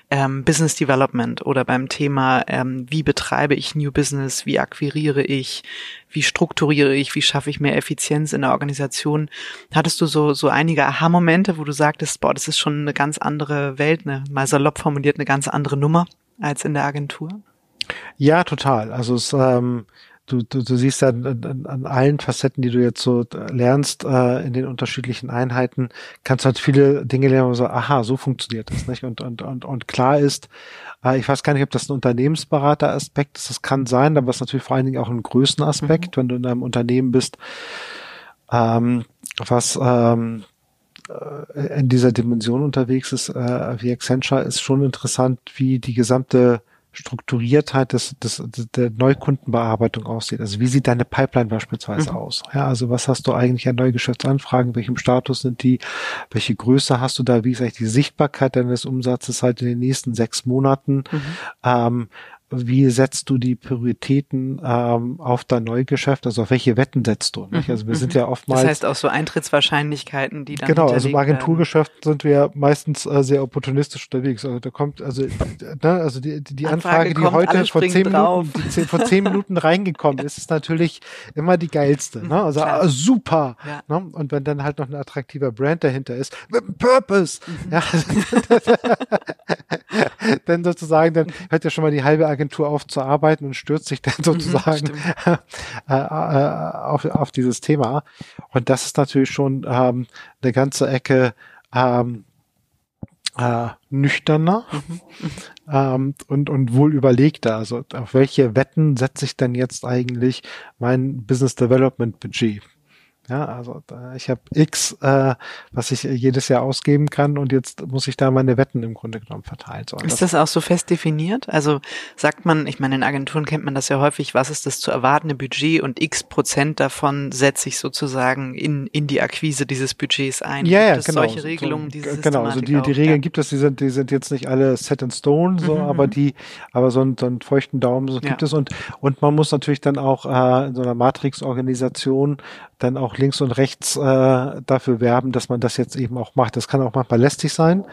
A: ähm, Business Development oder beim Thema, ähm, wie betreibe ich New Business, wie akquiriere ich, wie strukturiere ich, wie schaffe ich mehr Effizienz in der Organisation. Hattest du so, so einige Aha-Momente, wo du sagtest, boah, das ist schon eine ganz andere Welt, ne, mal salopp formuliert, eine ganz andere Nummer als in der Agentur?
B: Ja, total. Also es, ähm, du, du, du siehst ja an, an allen Facetten, die du jetzt so lernst, äh, in den unterschiedlichen Einheiten, kannst du halt viele Dinge lernen, wo so, aha, so funktioniert das, nicht? Und, und, und, und klar ist, äh, ich weiß gar nicht, ob das ein Unternehmensberater-Aspekt ist, das kann sein, aber es ist natürlich vor allen Dingen auch ein Größenaspekt, mhm. wenn du in einem Unternehmen bist, ähm, was ähm, äh, in dieser Dimension unterwegs ist, äh, wie Accenture, ist schon interessant, wie die gesamte Strukturiertheit des, des, der Neukundenbearbeitung aussieht. Also wie sieht deine Pipeline beispielsweise mhm. aus? Ja, also was hast du eigentlich an Neugeschäftsanfragen? Welchem Status sind die? Welche Größe hast du da? Wie ist eigentlich die Sichtbarkeit deines Umsatzes halt in den nächsten sechs Monaten? Mhm. Ähm, wie setzt du die Prioritäten ähm, auf dein Neugeschäft, also auf welche Wetten setzt du? Nicht? Also wir sind mhm. ja oftmals.
A: Das heißt auch so Eintrittswahrscheinlichkeiten, die dann.
B: Genau, also im Agenturgeschäft werden. sind wir meistens äh, sehr opportunistisch unterwegs. Also da kommt, also, ne, also die, die, die Anfrage, Anfrage, die heute vor zehn, Minuten, die zehn, vor zehn Minuten reingekommen ist, ist natürlich immer die geilste. Ne? Also äh, super. Ja. Ne? Und wenn dann halt noch ein attraktiver Brand dahinter ist, mit einem Purpose, mhm. ja, dann sozusagen, dann hört ja schon mal die halbe Agentur aufzuarbeiten und stürzt sich dann mhm, sozusagen mhm, äh, äh, auf, auf dieses Thema. Und das ist natürlich schon ähm, eine ganze Ecke ähm, äh, nüchterner mhm, mhm. ähm, und, und wohl überlegter. Also auf welche Wetten setze ich denn jetzt eigentlich mein Business Development Budget? Ja, also ich habe X, äh, was ich jedes Jahr ausgeben kann und jetzt muss ich da meine Wetten im Grunde genommen verteilen.
A: So, ist das, auch so fest definiert? Also sagt man, ich meine, in Agenturen kennt man das ja häufig, was ist das zu erwartende Budget und X Prozent davon setze ich sozusagen in, in die Akquise dieses Budgets ein.
B: Ja, ja,
A: genau. Solche Regelungen,
B: so, diese Genau, also die, die Regeln ja. gibt es, die sind, die sind jetzt nicht alle set in stone, so, mhm, aber mhm. die, aber so, einen, so einen feuchten Daumen so ja. gibt es und, und man muss natürlich dann auch äh, in so einer Matrix-Organisation dann auch links und rechts äh, dafür werben, dass man das jetzt eben auch macht. Das kann auch manchmal lästig sein,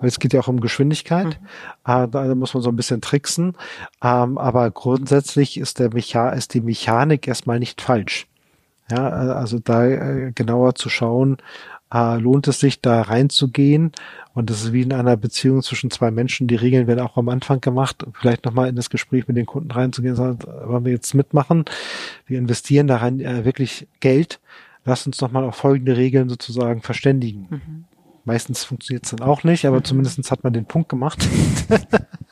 B: weil es geht ja auch um Geschwindigkeit. Mhm. Äh, da muss man so ein bisschen tricksen. Ähm, aber grundsätzlich ist der Mecha ist die Mechanik erstmal nicht falsch. Ja, äh, also da äh, genauer zu schauen, äh, lohnt es sich da reinzugehen. Und das ist wie in einer Beziehung zwischen zwei Menschen. Die Regeln werden auch am Anfang gemacht, vielleicht nochmal in das Gespräch mit den Kunden reinzugehen, sagen, wollen wir jetzt mitmachen? Wir investieren da rein äh, wirklich Geld. Lass uns nochmal auf folgende Regeln sozusagen verständigen. Mhm. Meistens funktioniert es dann auch nicht, aber mhm. zumindestens hat man den Punkt gemacht.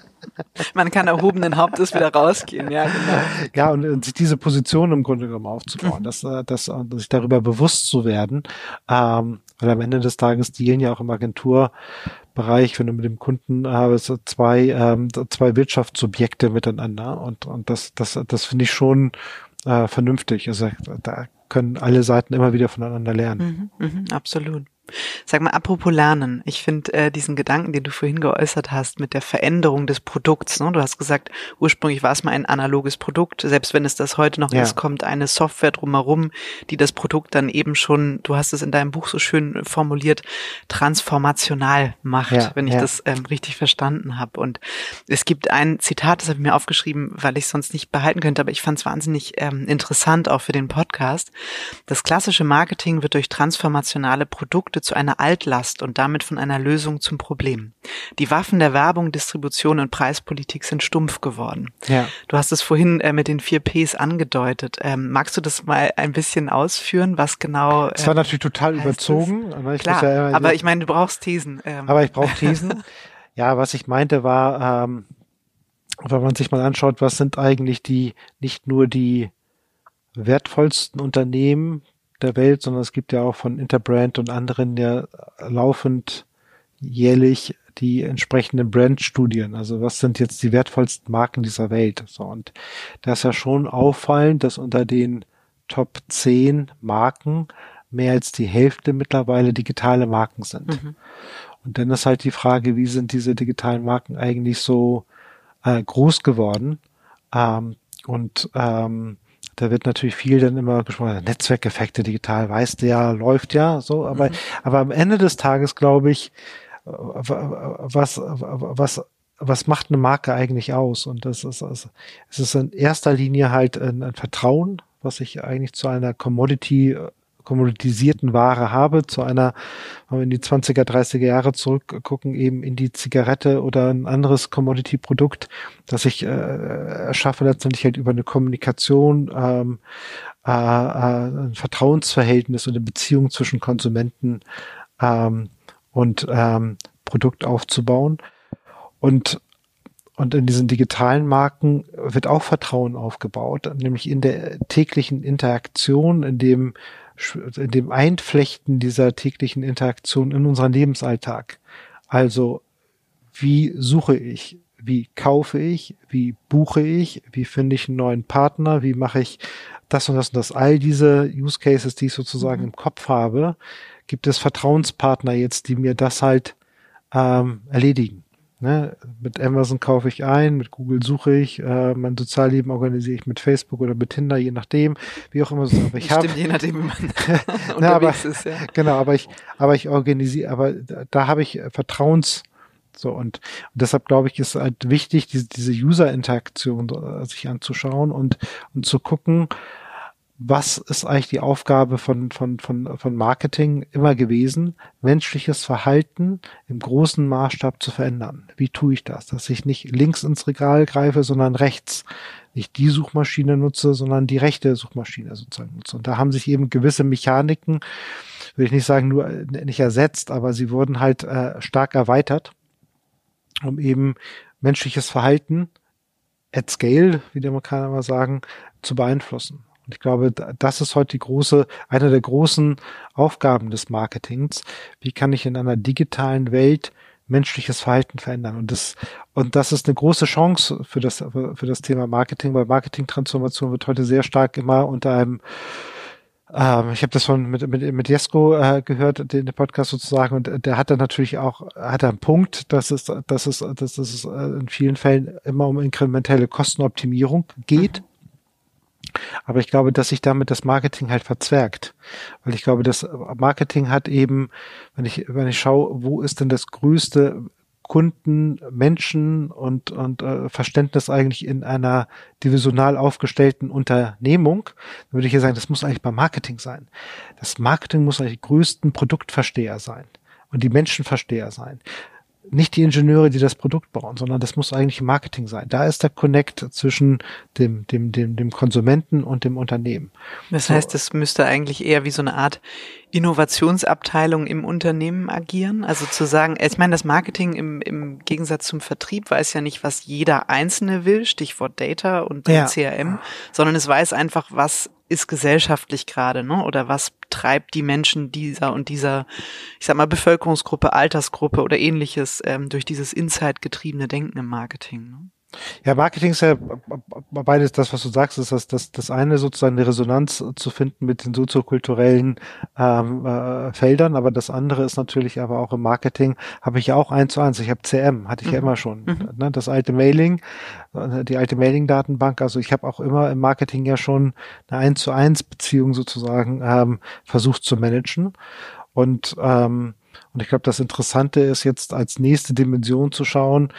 A: Man kann erhobenen Hauptes wieder rausgehen, ja, genau.
B: Ja, und, und sich diese Position im Grunde genommen aufzubauen, mhm. dass, äh, dass, äh, sich darüber bewusst zu werden, ähm, weil am Ende des Tages dealen ja auch im Agenturbereich, wenn du mit dem Kunden hast, zwei, ähm, zwei Wirtschaftssubjekte miteinander und, und das, das, das finde ich schon äh, vernünftig. Also da können alle Seiten immer wieder voneinander lernen.
A: Mhm, mh, absolut. Sag mal, apropos Lernen, ich finde äh, diesen Gedanken, den du vorhin geäußert hast mit der Veränderung des Produkts, ne? du hast gesagt, ursprünglich war es mal ein analoges Produkt, selbst wenn es das heute noch ja. ist, kommt eine Software drumherum, die das Produkt dann eben schon, du hast es in deinem Buch so schön formuliert, transformational macht, ja, wenn ich ja. das ähm, richtig verstanden habe. Und es gibt ein Zitat, das habe ich mir aufgeschrieben, weil ich sonst nicht behalten könnte, aber ich fand es wahnsinnig ähm, interessant auch für den Podcast. Das klassische Marketing wird durch transformationale Produkte Produkte zu einer Altlast und damit von einer Lösung zum Problem. Die Waffen der Werbung, Distribution und Preispolitik sind stumpf geworden. Ja. Du hast es vorhin äh, mit den vier Ps angedeutet. Ähm, magst du das mal ein bisschen ausführen, was genau?
B: Es war ähm, natürlich total überzogen.
A: Aber ich, Klar, ja aber ich meine, du brauchst Thesen.
B: Ähm. Aber ich brauche Thesen. ja, was ich meinte war, ähm, wenn man sich mal anschaut, was sind eigentlich die, nicht nur die wertvollsten Unternehmen der Welt, sondern es gibt ja auch von Interbrand und anderen ja laufend jährlich die entsprechenden Brandstudien. Also was sind jetzt die wertvollsten Marken dieser Welt? So, und da ist ja schon auffallend, dass unter den Top 10 Marken mehr als die Hälfte mittlerweile digitale Marken sind. Mhm. Und dann ist halt die Frage, wie sind diese digitalen Marken eigentlich so äh, groß geworden? Ähm, und ähm, da wird natürlich viel dann immer gesprochen, Netzwerkeffekte digital, weißt du ja, läuft ja, so, aber, mhm. aber am Ende des Tages glaube ich, was, was, was macht eine Marke eigentlich aus? Und das ist, es ist in erster Linie halt ein, ein Vertrauen, was ich eigentlich zu einer Commodity kommoditisierten Ware habe, zu einer, wenn wir in die 20er, 30er Jahre zurückgucken, eben in die Zigarette oder ein anderes Commodity-Produkt, das ich äh, erschaffe letztendlich halt über eine Kommunikation, ähm, äh, äh, ein Vertrauensverhältnis und eine Beziehung zwischen Konsumenten ähm, und ähm, Produkt aufzubauen. Und und in diesen digitalen Marken wird auch Vertrauen aufgebaut, nämlich in der täglichen Interaktion, in dem in dem Einflechten dieser täglichen Interaktion in unseren Lebensalltag. Also, wie suche ich? Wie kaufe ich? Wie buche ich? Wie finde ich einen neuen Partner? Wie mache ich das und das und das? All diese Use Cases, die ich sozusagen mhm. im Kopf habe, gibt es Vertrauenspartner jetzt, die mir das halt ähm, erledigen. Ne? Mit Amazon kaufe ich ein, mit Google suche ich, äh, mein Sozialleben organisiere ich mit Facebook oder mit Tinder, je nachdem, wie auch immer so.
A: Aber ich habe je nachdem, wie man
B: unterwegs Na, aber, ist. Ja. Genau, aber ich, aber ich organisiere, aber da, da habe ich Vertrauens so und, und deshalb glaube ich, ist halt wichtig, diese, diese User-Interaktion äh, sich anzuschauen und, und zu gucken, was ist eigentlich die Aufgabe von, von, von, von Marketing immer gewesen, menschliches Verhalten im großen Maßstab zu verändern. Wie tue ich das? Dass ich nicht links ins Regal greife, sondern rechts. Nicht die Suchmaschine nutze, sondern die rechte Suchmaschine sozusagen nutze. Und da haben sich eben gewisse Mechaniken, würde ich nicht sagen, nur nicht ersetzt, aber sie wurden halt äh, stark erweitert, um eben menschliches Verhalten at scale, wie der Amerikaner mal sagen, zu beeinflussen. Und ich glaube, das ist heute die große, eine der großen Aufgaben des Marketings. Wie kann ich in einer digitalen Welt menschliches Verhalten verändern? Und das, und das ist eine große Chance für das, für das Thema Marketing, weil Marketingtransformation wird heute sehr stark immer unter einem ähm, ich habe das von mit, mit, mit Jesko äh, gehört, den, den Podcast sozusagen, und der hat dann natürlich auch, hat einen Punkt, dass es, dass es, dass es in vielen Fällen immer um inkrementelle Kostenoptimierung geht. Mhm. Aber ich glaube, dass sich damit das Marketing halt verzwergt. Weil ich glaube, das Marketing hat eben, wenn ich, wenn ich schaue, wo ist denn das größte Kunden, Menschen und, und äh, Verständnis eigentlich in einer divisional aufgestellten Unternehmung, dann würde ich hier sagen, das muss eigentlich beim Marketing sein. Das Marketing muss eigentlich größten Produktversteher sein und die Menschenversteher sein nicht die Ingenieure, die das Produkt bauen, sondern das muss eigentlich Marketing sein. Da ist der Connect zwischen dem, dem, dem, dem Konsumenten und dem Unternehmen.
A: Das heißt, es müsste eigentlich eher wie so eine Art Innovationsabteilung im Unternehmen agieren? Also zu sagen, ich meine, das Marketing im, im Gegensatz zum Vertrieb weiß ja nicht, was jeder Einzelne will, Stichwort Data und ja. CRM, sondern es weiß einfach, was ist gesellschaftlich gerade, ne? Oder was treibt die Menschen dieser und dieser, ich sag mal, Bevölkerungsgruppe, Altersgruppe oder ähnliches ähm, durch dieses Insight-getriebene Denken im Marketing. Ne?
B: Ja, Marketing ist ja beides das, was du sagst, ist das, das, das eine sozusagen eine Resonanz zu finden mit den soziokulturellen ähm, äh, Feldern, aber das andere ist natürlich aber auch im Marketing habe ich ja auch eins zu eins. Ich habe CM, hatte ich mhm. ja immer schon. Mhm. Ne, das alte Mailing, äh, die alte Mailing-Datenbank. Also ich habe auch immer im Marketing ja schon eine eins zu eins Beziehung sozusagen ähm, versucht zu managen. Und ähm, und ich glaube, das Interessante ist jetzt als nächste Dimension zu schauen,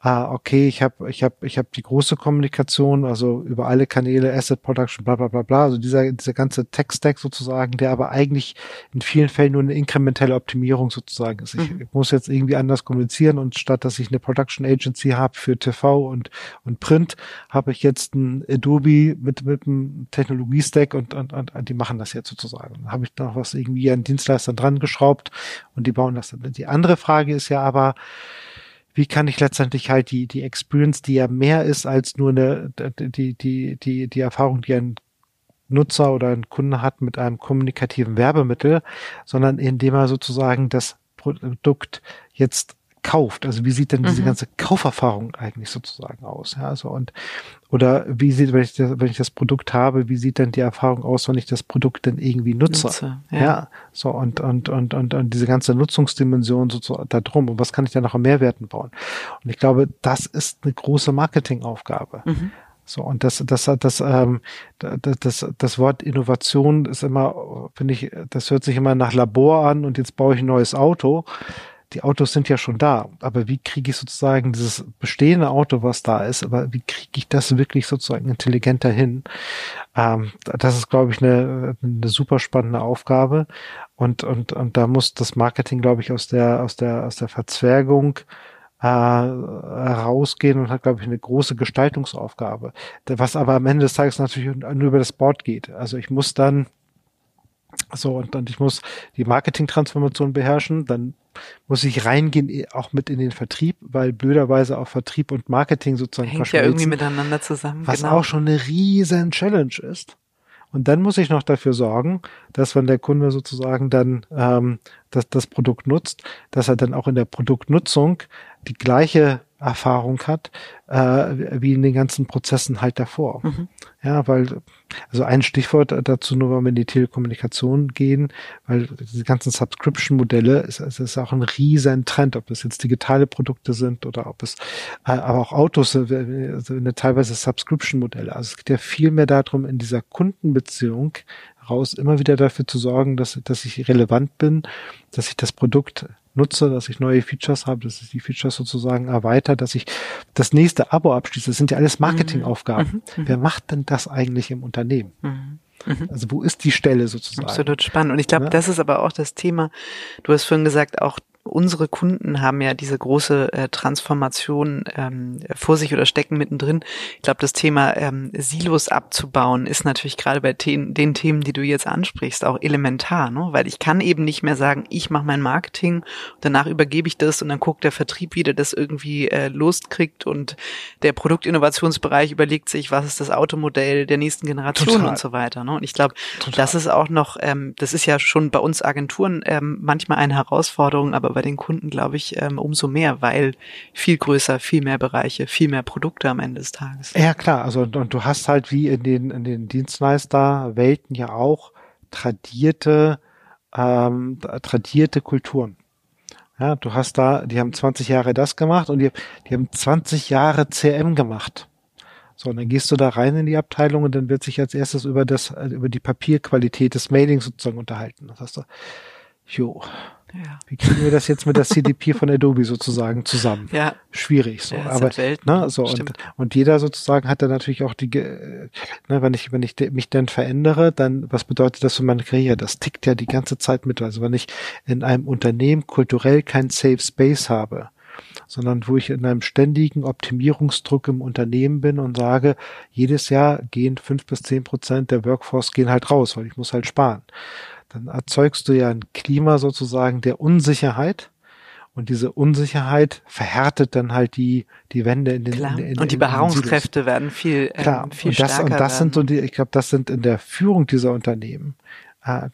B: ah, okay, ich habe ich hab, ich hab die große Kommunikation, also über alle Kanäle, Asset Production, bla bla bla bla, also dieser, dieser ganze Tech-Stack sozusagen, der aber eigentlich in vielen Fällen nur eine inkrementelle Optimierung sozusagen ist. Ich, mhm. muss jetzt irgendwie anders kommunizieren und statt dass ich eine Production Agency habe für TV und, und Print, habe ich jetzt ein Adobe mit, mit einem Technologie-Stack und, und, und, und die machen das jetzt sozusagen. Dann habe ich noch was irgendwie an Dienstleistern dran geschraubt und die bauen das dann. Die andere Frage ist ja aber, wie kann ich letztendlich halt die, die Experience, die ja mehr ist als nur eine, die, die, die, die Erfahrung, die ein Nutzer oder ein Kunde hat mit einem kommunikativen Werbemittel, sondern indem er sozusagen das Produkt jetzt kauft. Also wie sieht denn diese mhm. ganze Kauferfahrung eigentlich sozusagen aus? Ja, also und oder wie sieht, wenn ich das, wenn ich das Produkt habe, wie sieht denn die Erfahrung aus, wenn ich das Produkt denn irgendwie nutze? nutze ja. ja. so und, und, und, und, und diese ganze Nutzungsdimension sozusagen da drum. Und was kann ich da noch an Mehrwerten bauen? Und ich glaube, das ist eine große Marketingaufgabe. Mhm. So, und das, das, das, ähm, das, das, das Wort Innovation ist immer, finde ich, das hört sich immer nach Labor an und jetzt baue ich ein neues Auto die Autos sind ja schon da, aber wie kriege ich sozusagen dieses bestehende Auto, was da ist, aber wie kriege ich das wirklich sozusagen intelligenter hin? Ähm, das ist, glaube ich, eine, eine super spannende Aufgabe und, und, und da muss das Marketing, glaube ich, aus der, aus der, aus der Verzwergung äh, rausgehen und hat, glaube ich, eine große Gestaltungsaufgabe. Was aber am Ende des Tages natürlich nur über das Board geht. Also ich muss dann so, und, und ich muss die Marketing-Transformation beherrschen, dann muss ich reingehen, eh, auch mit in den Vertrieb, weil blöderweise auch Vertrieb und Marketing sozusagen
A: Hängt ja irgendwie miteinander zusammen.
B: Was genau. auch schon eine riesen Challenge ist. Und dann muss ich noch dafür sorgen, dass wenn der Kunde sozusagen dann ähm, das, das Produkt nutzt, dass er dann auch in der Produktnutzung die gleiche Erfahrung hat, äh, wie in den ganzen Prozessen halt davor. Mhm. Ja, weil, also ein Stichwort dazu nur, wenn wir in die Telekommunikation gehen, weil diese ganzen Subscription-Modelle, es, es ist auch ein riesen Trend, ob das jetzt digitale Produkte sind oder ob es, äh, aber auch Autos, äh, also eine teilweise Subscription-Modelle. Also es geht ja viel mehr darum, in dieser Kundenbeziehung raus immer wieder dafür zu sorgen, dass, dass ich relevant bin, dass ich das Produkt nutze, dass ich neue Features habe, dass ich die Features sozusagen erweitere, dass ich das nächste Abo abschließe. Das sind ja alles Marketingaufgaben. Mhm. Mhm. Wer macht denn das eigentlich im Unternehmen? Mhm. mhm. Also wo ist die Stelle sozusagen?
A: Absolut spannend. Und ich glaube, ja? das ist aber auch das Thema. Du hast vorhin gesagt, auch unsere Kunden haben ja diese große äh, Transformation ähm, vor sich oder stecken mittendrin. Ich glaube, das Thema ähm, Silos abzubauen ist natürlich gerade bei den, den Themen, die du jetzt ansprichst, auch elementar, ne? weil ich kann eben nicht mehr sagen, ich mache mein Marketing, danach übergebe ich das und dann guckt der Vertrieb wieder, das irgendwie äh, loskriegt und der Produktinnovationsbereich überlegt sich, was ist das Automodell der nächsten Generation Total. und so weiter. Ne? Und ich glaube, das ist auch noch, ähm, das ist ja schon bei uns Agenturen ähm, manchmal eine Herausforderung, aber bei den Kunden, glaube ich, ähm, umso mehr, weil viel größer, viel mehr Bereiche, viel mehr Produkte am Ende des Tages.
B: Ja, klar. Also, und du hast halt wie in den, in den Dienstleisterwelten ja auch tradierte, ähm, tradierte Kulturen. Ja, du hast da, die haben 20 Jahre das gemacht und die, die haben 20 Jahre CM gemacht. So, und dann gehst du da rein in die Abteilung und dann wird sich als erstes über das, über die Papierqualität des Mailings sozusagen unterhalten. Das heißt, jo, ja. Wie kriegen wir das jetzt mit der CDP von Adobe sozusagen zusammen?
A: Ja.
B: Schwierig so. Ja, Aber ne, so und, und jeder sozusagen hat dann natürlich auch die, ne, wenn ich wenn ich mich dann verändere, dann was bedeutet das für meine Karriere? Das tickt ja die ganze Zeit mit. Also wenn ich in einem Unternehmen kulturell kein Safe Space habe, sondern wo ich in einem ständigen Optimierungsdruck im Unternehmen bin und sage, jedes Jahr gehen fünf bis zehn Prozent der Workforce gehen halt raus, weil ich muss halt sparen dann erzeugst du ja ein Klima sozusagen der Unsicherheit. Und diese Unsicherheit verhärtet dann halt die, die Wände in den,
A: Klar.
B: In, in,
A: und die Beharrungskräfte werden viel,
B: ähm, Klar. viel und das, stärker. Und das sind so die, ich glaube, das sind in der Führung dieser Unternehmen äh,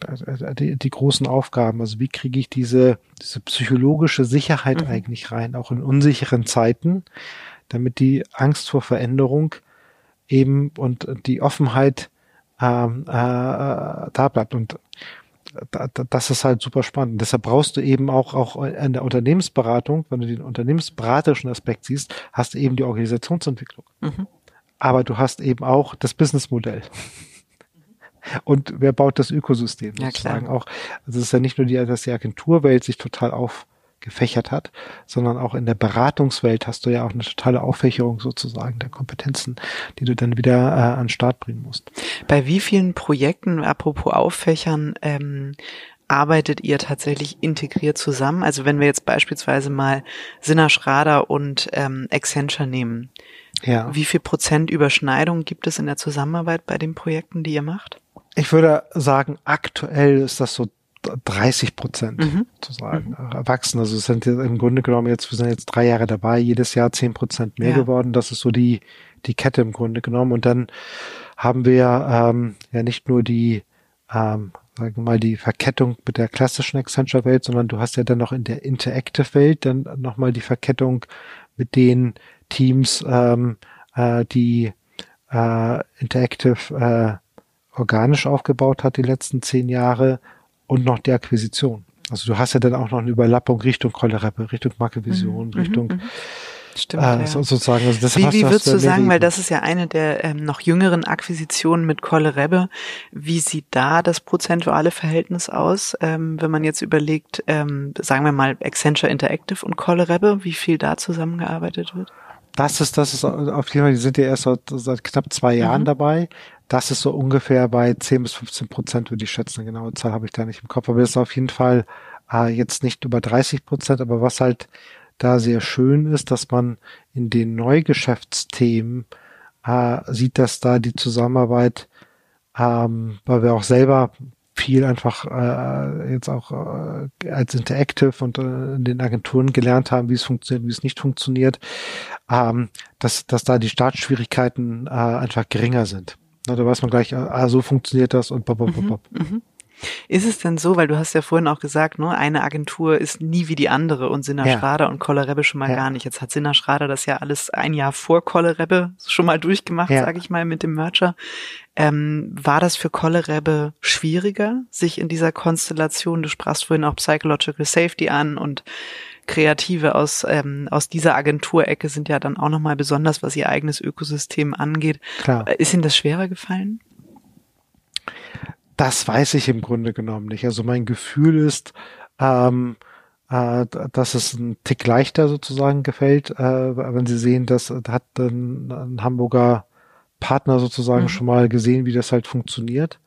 B: die, die großen Aufgaben. Also wie kriege ich diese, diese psychologische Sicherheit mhm. eigentlich rein, auch in unsicheren Zeiten, damit die Angst vor Veränderung eben und die Offenheit ähm, äh, da bleibt. Und das ist halt super spannend. Deshalb brauchst du eben auch, auch in der Unternehmensberatung, wenn du den unternehmensberaterischen Aspekt siehst, hast du eben die Organisationsentwicklung. Mhm. Aber du hast eben auch das Businessmodell. Und wer baut das Ökosystem
A: ja,
B: sozusagen klar. auch? Also es ist ja nicht nur die, dass die Agenturwelt sich total auf gefächert hat, sondern auch in der Beratungswelt hast du ja auch eine totale Auffächerung sozusagen der Kompetenzen, die du dann wieder äh, an den Start bringen musst.
A: Bei wie vielen Projekten, apropos Auffächern, ähm, arbeitet ihr tatsächlich integriert zusammen? Also wenn wir jetzt beispielsweise mal Sinner Schrader und ähm, Accenture nehmen, ja. wie viel Prozent Überschneidung gibt es in der Zusammenarbeit bei den Projekten, die ihr macht?
B: Ich würde sagen, aktuell ist das so 30 Prozent mhm. sozusagen mhm. erwachsen. Also es sind im Grunde genommen jetzt, wir sind jetzt drei Jahre dabei, jedes Jahr zehn Prozent mehr ja. geworden. Das ist so die, die Kette im Grunde genommen. Und dann haben wir ähm, ja nicht nur die, ähm, sagen wir mal, die Verkettung mit der klassischen Accenture-Welt, sondern du hast ja dann noch in der Interactive-Welt dann nochmal die Verkettung mit den Teams, ähm, äh, die äh, Interactive äh, organisch aufgebaut hat die letzten zehn Jahre und noch die Akquisition. Also du hast ja dann auch noch eine Überlappung Richtung Kollereppe, Richtung Markevision, mhm, Richtung mhm.
A: Stimmt, äh, ja. sozusagen. Also das wie wie würdest du sagen, weil das ist ja eine der ähm, noch jüngeren Akquisitionen mit Kollerebbe, wie sieht da das prozentuale Verhältnis aus, ähm, wenn man jetzt überlegt, ähm, sagen wir mal Accenture Interactive und Kollerebbe, wie viel da zusammengearbeitet wird?
B: Das ist, das ist auf jeden Fall, die sind ja erst seit, seit knapp zwei Jahren mhm. dabei. Das ist so ungefähr bei 10 bis 15 Prozent, würde ich schätzen. Eine genaue Zahl habe ich da nicht im Kopf. Aber das ist auf jeden Fall äh, jetzt nicht über 30 Prozent. Aber was halt da sehr schön ist, dass man in den Neugeschäftsthemen äh, sieht, dass da die Zusammenarbeit, ähm, weil wir auch selber viel einfach äh, jetzt auch äh, als Interactive und äh, in den Agenturen gelernt haben, wie es funktioniert, wie es nicht funktioniert, ähm, dass, dass da die Startschwierigkeiten äh, einfach geringer sind. Na, da weiß man gleich, ah, so funktioniert das und bop, bop, bop.
A: Mhm. Mhm. Ist es denn so, weil du hast ja vorhin auch gesagt, ne, eine Agentur ist nie wie die andere und Sinna ja. Schrader und Kollerebbe schon mal ja. gar nicht. Jetzt hat Sinna Schrader das ja alles ein Jahr vor Kollerebbe schon mal durchgemacht, ja. sage ich mal, mit dem Merger. Ähm, war das für Kollerebbe schwieriger, sich in dieser Konstellation, du sprachst vorhin auch Psychological Safety an und Kreative aus, ähm, aus dieser Agenturecke sind ja dann auch nochmal besonders, was ihr eigenes Ökosystem angeht. Klar. Ist Ihnen das schwerer gefallen?
B: Das weiß ich im Grunde genommen nicht. Also mein Gefühl ist, ähm, äh, dass es ein Tick leichter sozusagen gefällt, äh, wenn Sie sehen, dass hat ein, ein Hamburger Partner sozusagen mhm. schon mal gesehen, wie das halt funktioniert.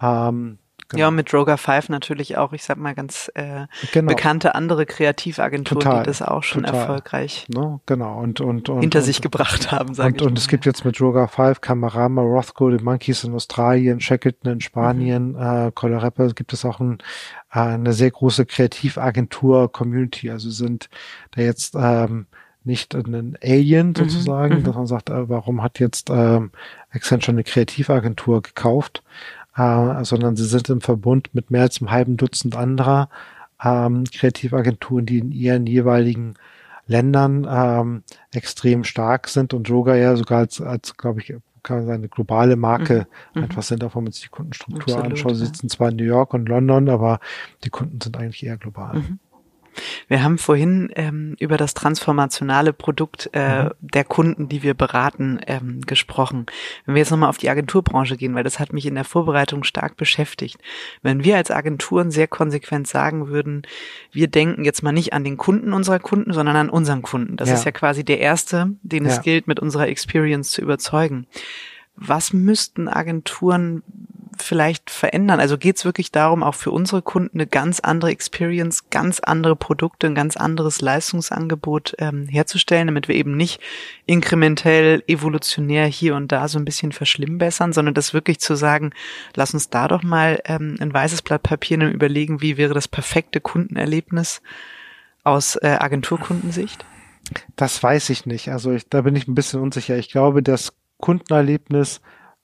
A: Ähm, Genau. Ja, mit Droga 5 natürlich auch, ich sag mal, ganz äh, genau. bekannte andere Kreativagenturen, total, die das auch schon total. erfolgreich
B: no, genau. und, und, und,
A: hinter
B: und,
A: sich gebracht haben, sage
B: ich. Und mal. es gibt jetzt mit Droga 5, Camarama, Rothko, die Monkeys in Australien, Shackleton in Spanien, mhm. äh, Color Rapper, gibt es auch ein, äh, eine sehr große Kreativagentur-Community. Also sind da jetzt ähm, nicht ein Alien mhm. sozusagen, mhm. dass man sagt, äh, warum hat jetzt ähm, Accenture eine Kreativagentur gekauft? Äh, sondern sie sind im Verbund mit mehr als einem halben Dutzend anderer ähm, Kreativagenturen, die in ihren jeweiligen Ländern ähm, extrem stark sind und Yoga ja sogar als, als glaube ich, kann man sagen, eine globale Marke mhm. einfach sind, auch wenn man sich die Kundenstruktur Absolut, anschaut. Sie sitzen zwar in New York und London, aber die Kunden sind eigentlich eher global. Mhm.
A: Wir haben vorhin ähm, über das transformationale Produkt äh, mhm. der Kunden, die wir beraten, ähm, gesprochen. Wenn wir jetzt nochmal auf die Agenturbranche gehen, weil das hat mich in der Vorbereitung stark beschäftigt. Wenn wir als Agenturen sehr konsequent sagen würden, wir denken jetzt mal nicht an den Kunden unserer Kunden, sondern an unseren Kunden. Das ja. ist ja quasi der erste, den ja. es gilt, mit unserer Experience zu überzeugen. Was müssten Agenturen vielleicht verändern? Also geht es wirklich darum, auch für unsere Kunden eine ganz andere Experience, ganz andere Produkte, ein ganz anderes Leistungsangebot ähm, herzustellen, damit wir eben nicht inkrementell, evolutionär hier und da so ein bisschen verschlimmbessern, sondern das wirklich zu sagen, lass uns da doch mal ähm, ein weißes Blatt Papier nehmen, überlegen, wie wäre das perfekte Kundenerlebnis aus äh, Agenturkundensicht?
B: Das weiß ich nicht. Also ich, da bin ich ein bisschen unsicher. Ich glaube, das Kundenerlebnis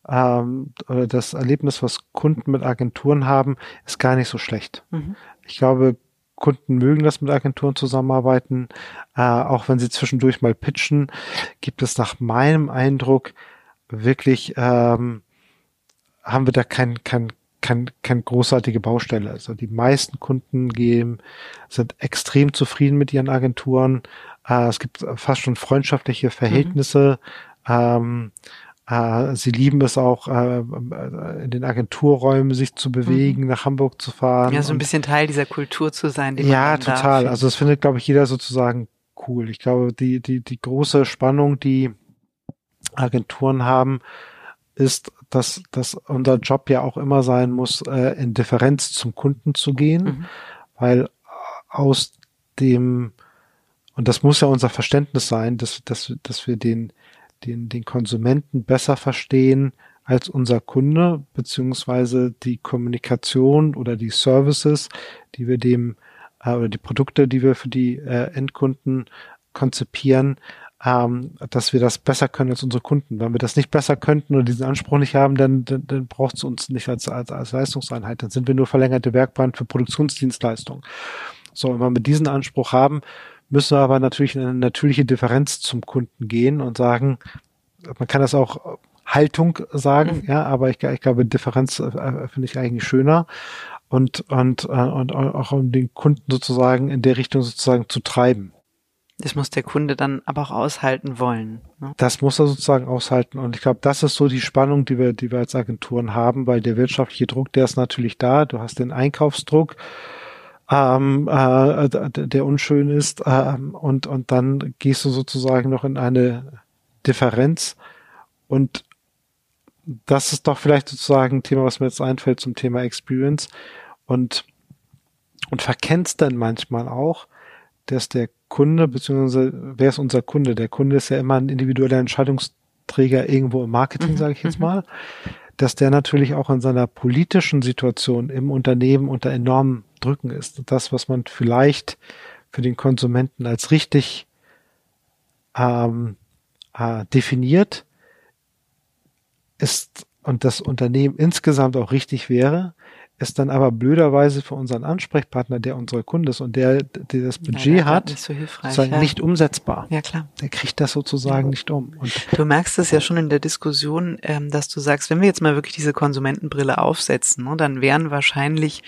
B: ähm, oder das Erlebnis, was Kunden mit Agenturen haben, ist gar nicht so schlecht. Mhm. Ich glaube, Kunden mögen das mit Agenturen zusammenarbeiten, äh, auch wenn sie zwischendurch mal pitchen, gibt es nach meinem Eindruck wirklich, ähm, haben wir da kein, kein, kein, kein großartige Baustelle. Also die meisten Kunden gehen, sind extrem zufrieden mit ihren Agenturen. Äh, es gibt fast schon freundschaftliche Verhältnisse. Mhm. Ähm, äh, sie lieben es auch, äh, in den Agenturräumen sich zu bewegen, mhm. nach Hamburg zu fahren.
A: Ja, so ein bisschen Teil dieser Kultur zu sein.
B: Die ja, total. Also das findet, glaube ich, jeder sozusagen cool. Ich glaube, die, die, die große Spannung, die Agenturen haben, ist, dass, dass unser Job ja auch immer sein muss, äh, in Differenz zum Kunden zu gehen, mhm. weil aus dem, und das muss ja unser Verständnis sein, dass, dass, dass wir den, den, den Konsumenten besser verstehen als unser Kunde, beziehungsweise die Kommunikation oder die Services, die wir dem äh, oder die Produkte, die wir für die äh, Endkunden konzipieren, ähm, dass wir das besser können als unsere Kunden. Wenn wir das nicht besser könnten oder diesen Anspruch nicht haben, dann, dann, dann braucht es uns nicht als, als, als Leistungseinheit. Dann sind wir nur verlängerte Werkband für Produktionsdienstleistungen. So, wenn wir mit diesem Anspruch haben, müssen wir aber natürlich in eine natürliche Differenz zum Kunden gehen und sagen, man kann das auch Haltung sagen, mhm. ja, aber ich, ich glaube, Differenz äh, finde ich eigentlich schöner und, und, äh, und auch um den Kunden sozusagen in der Richtung sozusagen zu treiben.
A: Das muss der Kunde dann aber auch aushalten wollen.
B: Ne? Das muss er sozusagen aushalten. Und ich glaube, das ist so die Spannung, die wir, die wir als Agenturen haben, weil der wirtschaftliche Druck, der ist natürlich da. Du hast den Einkaufsdruck ähm, äh, der unschön ist ähm, und, und dann gehst du sozusagen noch in eine Differenz und das ist doch vielleicht sozusagen ein Thema, was mir jetzt einfällt zum Thema Experience und, und verkennst dann manchmal auch, dass der Kunde, beziehungsweise wer ist unser Kunde? Der Kunde ist ja immer ein individueller Entscheidungsträger irgendwo im Marketing, mhm. sage ich jetzt mhm. Dass der natürlich auch in seiner politischen Situation im Unternehmen unter enormen Drücken ist. Das, was man vielleicht für den Konsumenten als richtig ähm, äh, definiert, ist und das Unternehmen insgesamt auch richtig wäre, ist dann aber blöderweise für unseren Ansprechpartner, der unsere Kunde ist und der, der das Budget ja, hat,
A: nicht, so
B: ja. nicht umsetzbar.
A: Ja, klar.
B: Der kriegt das sozusagen ja. nicht um.
A: Und du merkst es ja schon in der Diskussion, ähm, dass du sagst, wenn wir jetzt mal wirklich diese Konsumentenbrille aufsetzen, ne, dann wären wahrscheinlich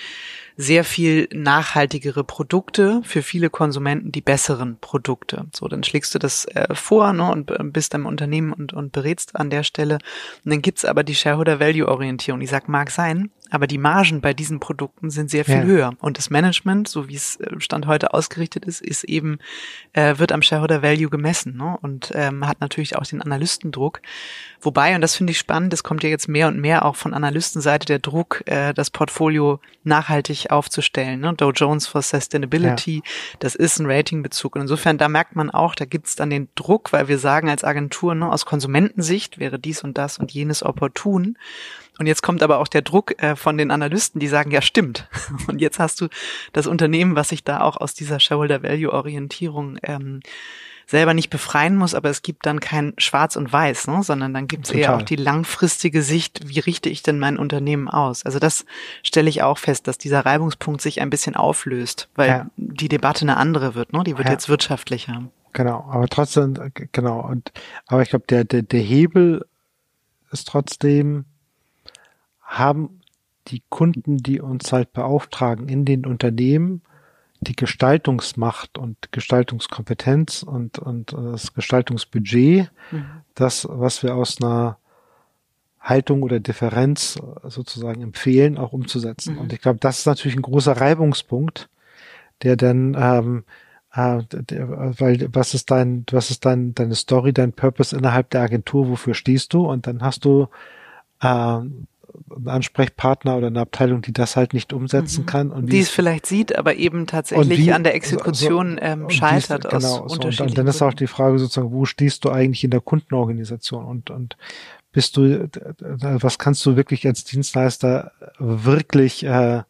A: sehr viel nachhaltigere Produkte für viele Konsumenten die besseren Produkte. So, dann schlägst du das äh, vor ne, und bist am Unternehmen und, und berätst an der Stelle. Und dann gibt's aber die Shareholder Value Orientierung. Die sagt, mag sein, aber die Margen bei diesen Produkten sind sehr viel ja. höher. Und das Management, so wie es äh, Stand heute ausgerichtet ist, ist eben, äh, wird am Shareholder Value gemessen ne? und ähm, hat natürlich auch den Analystendruck. Wobei, und das finde ich spannend, es kommt ja jetzt mehr und mehr auch von Analystenseite der Druck, äh, das Portfolio nachhaltig aufzustellen. Ne? Dow Jones for Sustainability, ja. das ist ein Ratingbezug. Und insofern, da merkt man auch, da gibt es dann den Druck, weil wir sagen als Agentur, ne, aus Konsumentensicht wäre dies und das und jenes opportun. Und jetzt kommt aber auch der Druck äh, von den Analysten, die sagen, ja stimmt. Und jetzt hast du das Unternehmen, was sich da auch aus dieser Shareholder Value Orientierung ähm, selber nicht befreien muss, aber es gibt dann kein Schwarz und Weiß, ne? sondern dann gibt es eher auch die langfristige Sicht, wie richte ich denn mein Unternehmen aus? Also das stelle ich auch fest, dass dieser Reibungspunkt sich ein bisschen auflöst, weil ja. die Debatte eine andere wird, ne? Die wird ja. jetzt wirtschaftlicher.
B: Genau, aber trotzdem, genau, und aber ich glaube, der, der, der Hebel ist trotzdem haben die Kunden, die uns halt beauftragen in den Unternehmen, die Gestaltungsmacht und Gestaltungskompetenz und, und das Gestaltungsbudget, mhm. das, was wir aus einer Haltung oder Differenz sozusagen empfehlen, auch umzusetzen. Mhm. Und ich glaube, das ist natürlich ein großer Reibungspunkt, der dann, ähm, äh, der, weil was ist dein, was ist dein, deine Story, dein Purpose innerhalb der Agentur, wofür stehst du? Und dann hast du äh, ein Ansprechpartner oder eine Abteilung, die das halt nicht umsetzen mhm. kann. Und
A: die es vielleicht sieht, aber eben tatsächlich wie, an der Exekution so, ähm, scheitert.
B: Dies, genau, aus so, und, und dann ist auch die Frage sozusagen, wo stehst du eigentlich in der Kundenorganisation und, und bist du, was kannst du wirklich als Dienstleister wirklich äh,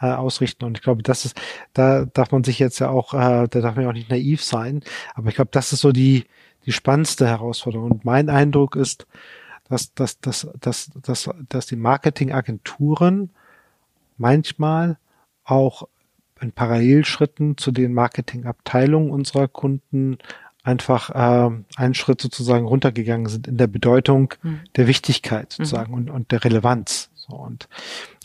B: äh, ausrichten. Und ich glaube, das ist, da darf man sich jetzt ja auch, äh, da darf man ja auch nicht naiv sein. Aber ich glaube, das ist so die, die spannendste Herausforderung. Und mein Eindruck ist, dass, dass, dass, dass, dass, dass die Marketingagenturen manchmal auch in Parallelschritten zu den Marketingabteilungen unserer Kunden einfach äh, einen Schritt sozusagen runtergegangen sind in der Bedeutung mhm. der Wichtigkeit sozusagen mhm. und, und der Relevanz. So, und,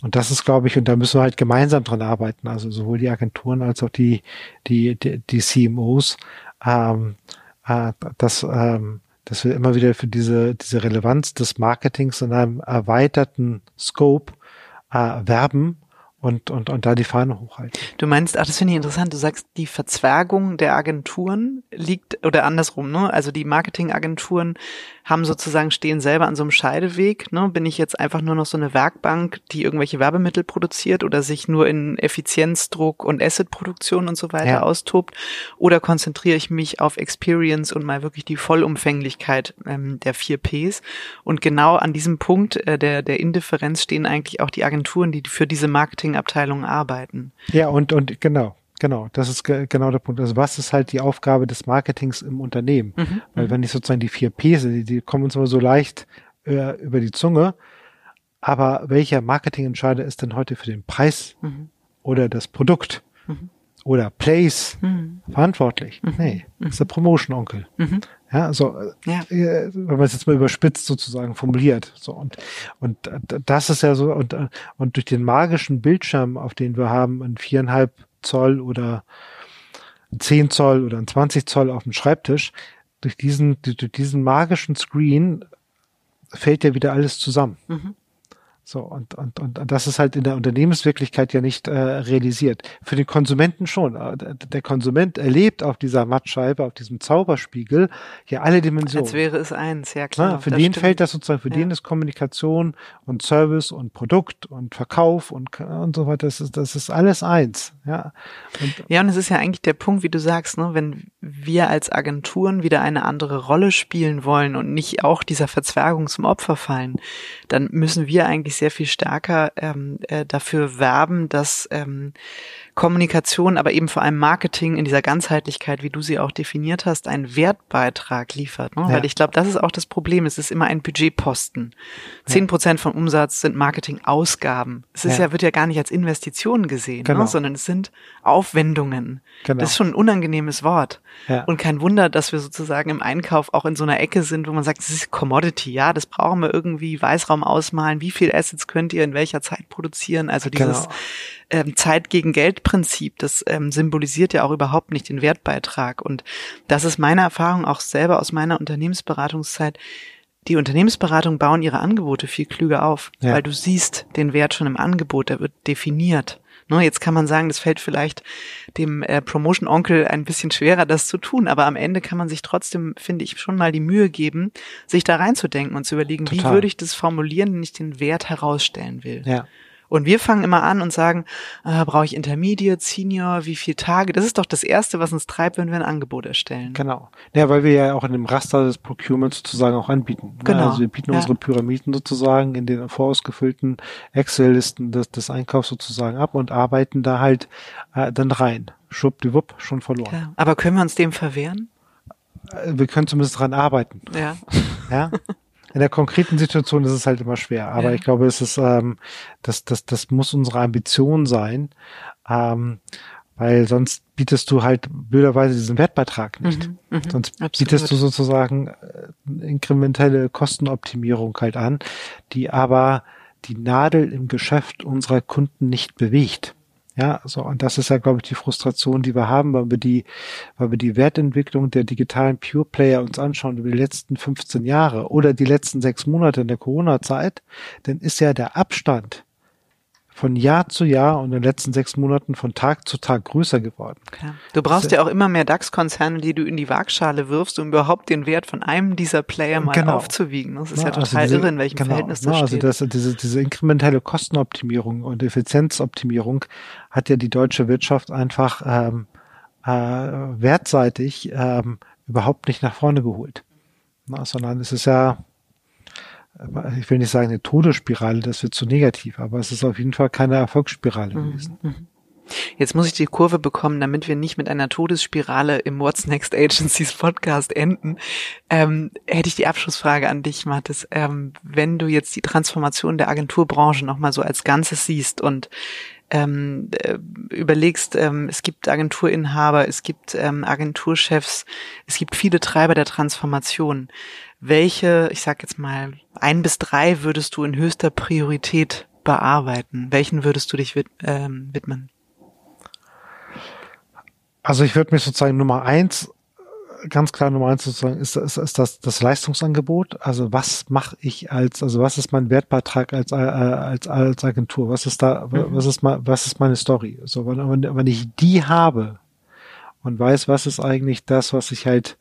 B: und das ist, glaube ich, und da müssen wir halt gemeinsam dran arbeiten, also sowohl die Agenturen als auch die, die, die, die CMOs, ähm, äh, dass ähm, dass wir immer wieder für diese, diese Relevanz des Marketings in einem erweiterten Scope äh, werben und, und, und da die Fahne hochhalten.
A: Du meinst, ach, das finde ich interessant, du sagst, die Verzwergung der Agenturen liegt, oder andersrum, ne? Also die Marketingagenturen haben sozusagen, stehen selber an so einem Scheideweg, ne? Bin ich jetzt einfach nur noch so eine Werkbank, die irgendwelche Werbemittel produziert oder sich nur in Effizienzdruck und Assetproduktion und so weiter ja. austobt? Oder konzentriere ich mich auf Experience und mal wirklich die Vollumfänglichkeit ähm, der vier Ps? Und genau an diesem Punkt äh, der, der Indifferenz stehen eigentlich auch die Agenturen, die für diese Marketing Marketingabteilungen arbeiten.
B: Ja, und, und genau, genau, das ist ge genau der Punkt. Also was ist halt die Aufgabe des Marketings im Unternehmen? Mhm, Weil mhm. wenn ich sozusagen die vier Ps, die, die kommen uns immer so leicht äh, über die Zunge, aber welcher Marketingentscheider ist denn heute für den Preis mhm. oder das Produkt? Mhm oder Place mhm. verantwortlich. Mhm. Nee, ist der Promotion-Onkel. Ja, so, ja. Äh, wenn man es jetzt mal überspitzt sozusagen formuliert. So, und, und das ist ja so, und, und durch den magischen Bildschirm, auf den wir haben, ein viereinhalb Zoll oder zehn Zoll oder ein 20 Zoll auf dem Schreibtisch, durch diesen, durch diesen magischen Screen fällt ja wieder alles zusammen. Mhm. So, und, und, und das ist halt in der Unternehmenswirklichkeit ja nicht äh, realisiert. Für den Konsumenten schon. Äh, der Konsument erlebt auf dieser Mattscheibe, auf diesem Zauberspiegel ja alle Dimensionen.
A: Als wäre es eins, ja klar.
B: Ja, für den stimmt. fällt das sozusagen, für ja. den ist Kommunikation und Service und Produkt und Verkauf und, und so weiter, das ist, das ist alles eins. Ja.
A: Und, ja, und es ist ja eigentlich der Punkt, wie du sagst, ne, wenn wir als Agenturen wieder eine andere Rolle spielen wollen und nicht auch dieser Verzwergung zum Opfer fallen, dann müssen wir eigentlich sehr viel stärker ähm, äh, dafür werben, dass ähm, Kommunikation, aber eben vor allem Marketing in dieser Ganzheitlichkeit, wie du sie auch definiert hast, einen Wertbeitrag liefert. Ne? Ja. Weil ich glaube, das ist auch das Problem. Es ist immer ein Budgetposten. Zehn Prozent vom Umsatz sind Marketingausgaben. Es ist ja. ja. wird ja gar nicht als Investition gesehen, ne? genau. ne? sondern es sind Aufwendungen. Genau. Das ist schon ein unangenehmes Wort. Und kein Wunder, dass wir sozusagen im Einkauf auch in so einer Ecke sind, wo man sagt, das ist Commodity, ja, das brauchen wir irgendwie, Weißraum ausmalen, wie viel Assets könnt ihr in welcher Zeit produzieren? Also dieses genau ähm, Zeit gegen Geld Prinzip, das ähm, symbolisiert ja auch überhaupt nicht den Wertbeitrag. Und das ist meine Erfahrung auch selber aus meiner Unternehmensberatungszeit. Die Unternehmensberatung bauen ihre Angebote viel klüger auf, ja. weil du siehst den Wert schon im Angebot, der wird definiert. Ne, jetzt kann man sagen, das fällt vielleicht dem äh, Promotion-Onkel ein bisschen schwerer, das zu tun, aber am Ende kann man sich trotzdem, finde ich, schon mal die Mühe geben, sich da reinzudenken und zu überlegen, Total. wie würde ich das formulieren, wenn ich den Wert herausstellen will. Ja. Und wir fangen immer an und sagen, äh, brauche ich Intermediate, Senior, wie viele Tage? Das ist doch das Erste, was uns treibt, wenn wir ein Angebot erstellen.
B: Genau. Ja, weil wir ja auch in dem Raster des Procurements sozusagen auch anbieten. Ne? Genau. Also wir bieten ja. unsere Pyramiden sozusagen in den vorausgefüllten Excel-Listen des, des Einkaufs sozusagen ab und arbeiten da halt äh, dann rein. Schwuppdiwupp, schon verloren. Klar.
A: Aber können wir uns dem verwehren?
B: Äh, wir können zumindest dran arbeiten.
A: Ja.
B: Ja. in der konkreten Situation ist es halt immer schwer. Aber ja. ich glaube, es ist, ähm, das, das, das muss unsere Ambition sein, ähm, weil sonst bietest du halt blöderweise diesen Wertbeitrag nicht. Mhm, mh, sonst absolut. bietest du sozusagen äh, inkrementelle Kostenoptimierung halt an, die aber die Nadel im Geschäft unserer Kunden nicht bewegt. Ja, so, und das ist ja, glaube ich, die Frustration, die wir haben, weil wir die, weil wir die Wertentwicklung der digitalen Pure Player uns anschauen über die letzten 15 Jahre oder die letzten sechs Monate in der Corona-Zeit, dann ist ja der Abstand von Jahr zu Jahr und in den letzten sechs Monaten von Tag zu Tag größer geworden.
A: Klar. Du brauchst ja auch immer mehr DAX-Konzerne, die du in die Waagschale wirfst, um überhaupt den Wert von einem dieser Player mal genau. aufzuwiegen. Das ist ja, ja also total also diese, irre, in welchem genau, Verhältnis das
B: also
A: steht.
B: Also das, diese, diese inkrementelle Kostenoptimierung und Effizienzoptimierung hat ja die deutsche Wirtschaft einfach ähm, äh, wertseitig ähm, überhaupt nicht nach vorne geholt. Na, sondern es ist ja ich will nicht sagen eine Todesspirale, das wird zu negativ, aber es ist auf jeden Fall keine Erfolgsspirale mhm. gewesen. Mhm.
A: Jetzt muss ich die Kurve bekommen, damit wir nicht mit einer Todesspirale im What's Next Agencies Podcast enden. Ähm, hätte ich die Abschlussfrage an dich, Mathis. Ähm, wenn du jetzt die Transformation der Agenturbranche nochmal so als Ganzes siehst und ähm, äh, überlegst, ähm, es gibt Agenturinhaber, es gibt ähm, Agenturchefs, es gibt viele Treiber der Transformation welche, ich sag jetzt mal, ein bis drei würdest du in höchster Priorität bearbeiten? Welchen würdest du dich wid ähm, widmen?
B: Also ich würde mich sozusagen Nummer eins, ganz klar Nummer eins sozusagen, ist, ist, ist das, das Leistungsangebot. Also was mache ich als, also was ist mein Wertbeitrag als, äh, als, als Agentur? Was ist da, mhm. was ist mal, was ist meine Story? So, wenn, wenn ich die habe und weiß, was ist eigentlich das, was ich halt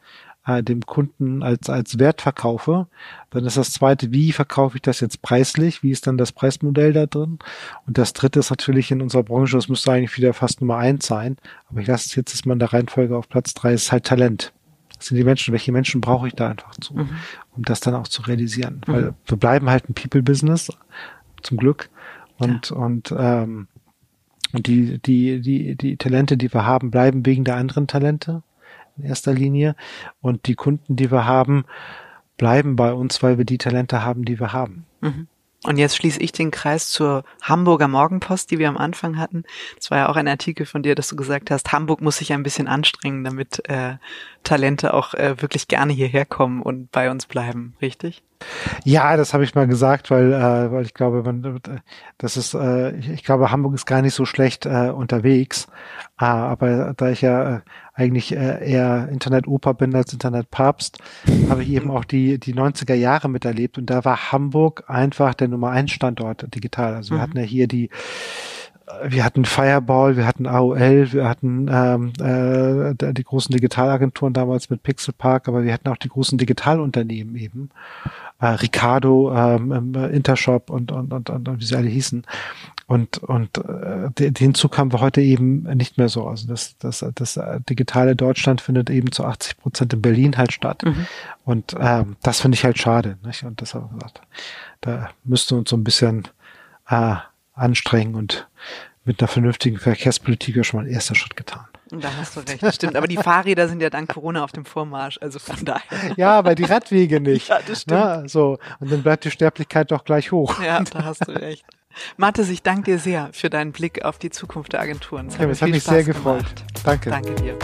B: äh, dem Kunden als, als Wert verkaufe. Dann ist das zweite, wie verkaufe ich das jetzt preislich? Wie ist dann das Preismodell da drin? Und das dritte ist natürlich in unserer Branche, das müsste eigentlich wieder fast Nummer eins sein. Aber ich lasse es jetzt ist mal in der Reihenfolge auf Platz drei, ist halt Talent. Das sind die Menschen, welche Menschen brauche ich da einfach zu, mhm. um das dann auch zu realisieren. Mhm. Weil wir bleiben halt ein People-Business, zum Glück. Und, ja. und, ähm, und die, die, die, die Talente, die wir haben, bleiben wegen der anderen Talente in erster Linie. Und die Kunden, die wir haben, bleiben bei uns, weil wir die Talente haben, die wir haben.
A: Mhm. Und jetzt schließe ich den Kreis zur Hamburger Morgenpost, die wir am Anfang hatten. Das war ja auch ein Artikel von dir, dass du gesagt hast, Hamburg muss sich ein bisschen anstrengen, damit äh, Talente auch äh, wirklich gerne hierher kommen und bei uns bleiben, richtig?
B: Ja, das habe ich mal gesagt, weil, äh, weil ich glaube, man, das ist, äh, ich, ich glaube, Hamburg ist gar nicht so schlecht äh, unterwegs. Äh, aber da ich ja äh, eigentlich äh, eher Internet-Oper bin als Internet-Papst, habe ich eben auch die, die 90er Jahre miterlebt und da war Hamburg einfach der Nummer eins Standort digital. Also wir mhm. hatten ja hier die wir hatten Fireball, wir hatten AOL, wir hatten ähm, äh, die großen Digitalagenturen damals mit Pixel Park, aber wir hatten auch die großen Digitalunternehmen eben, äh, Ricardo, ähm, Intershop und, und, und, und, und wie sie alle hießen. Und, und äh, den Zug haben wir heute eben nicht mehr so. Also das, das, das digitale Deutschland findet eben zu 80 Prozent in Berlin halt statt. Mhm. Und ähm, das finde ich halt schade. Nicht? Und deshalb gesagt, da müsste uns so ein bisschen äh, anstrengen und mit einer vernünftigen Verkehrspolitik ja schon mal ein erster Schritt getan.
A: Da hast du recht, stimmt. Aber die Fahrräder sind ja dank Corona auf dem Vormarsch, also von daher.
B: Ja, aber die Radwege nicht.
A: Ja, das stimmt.
B: Na, so. Und dann bleibt die Sterblichkeit doch gleich hoch.
A: Ja, da hast du recht. Mathis, ich danke dir sehr für deinen Blick auf die Zukunft der Agenturen.
B: Es hat, ja, mich, hat mich sehr gefreut.
A: Gemacht.
B: Danke.
A: Danke dir.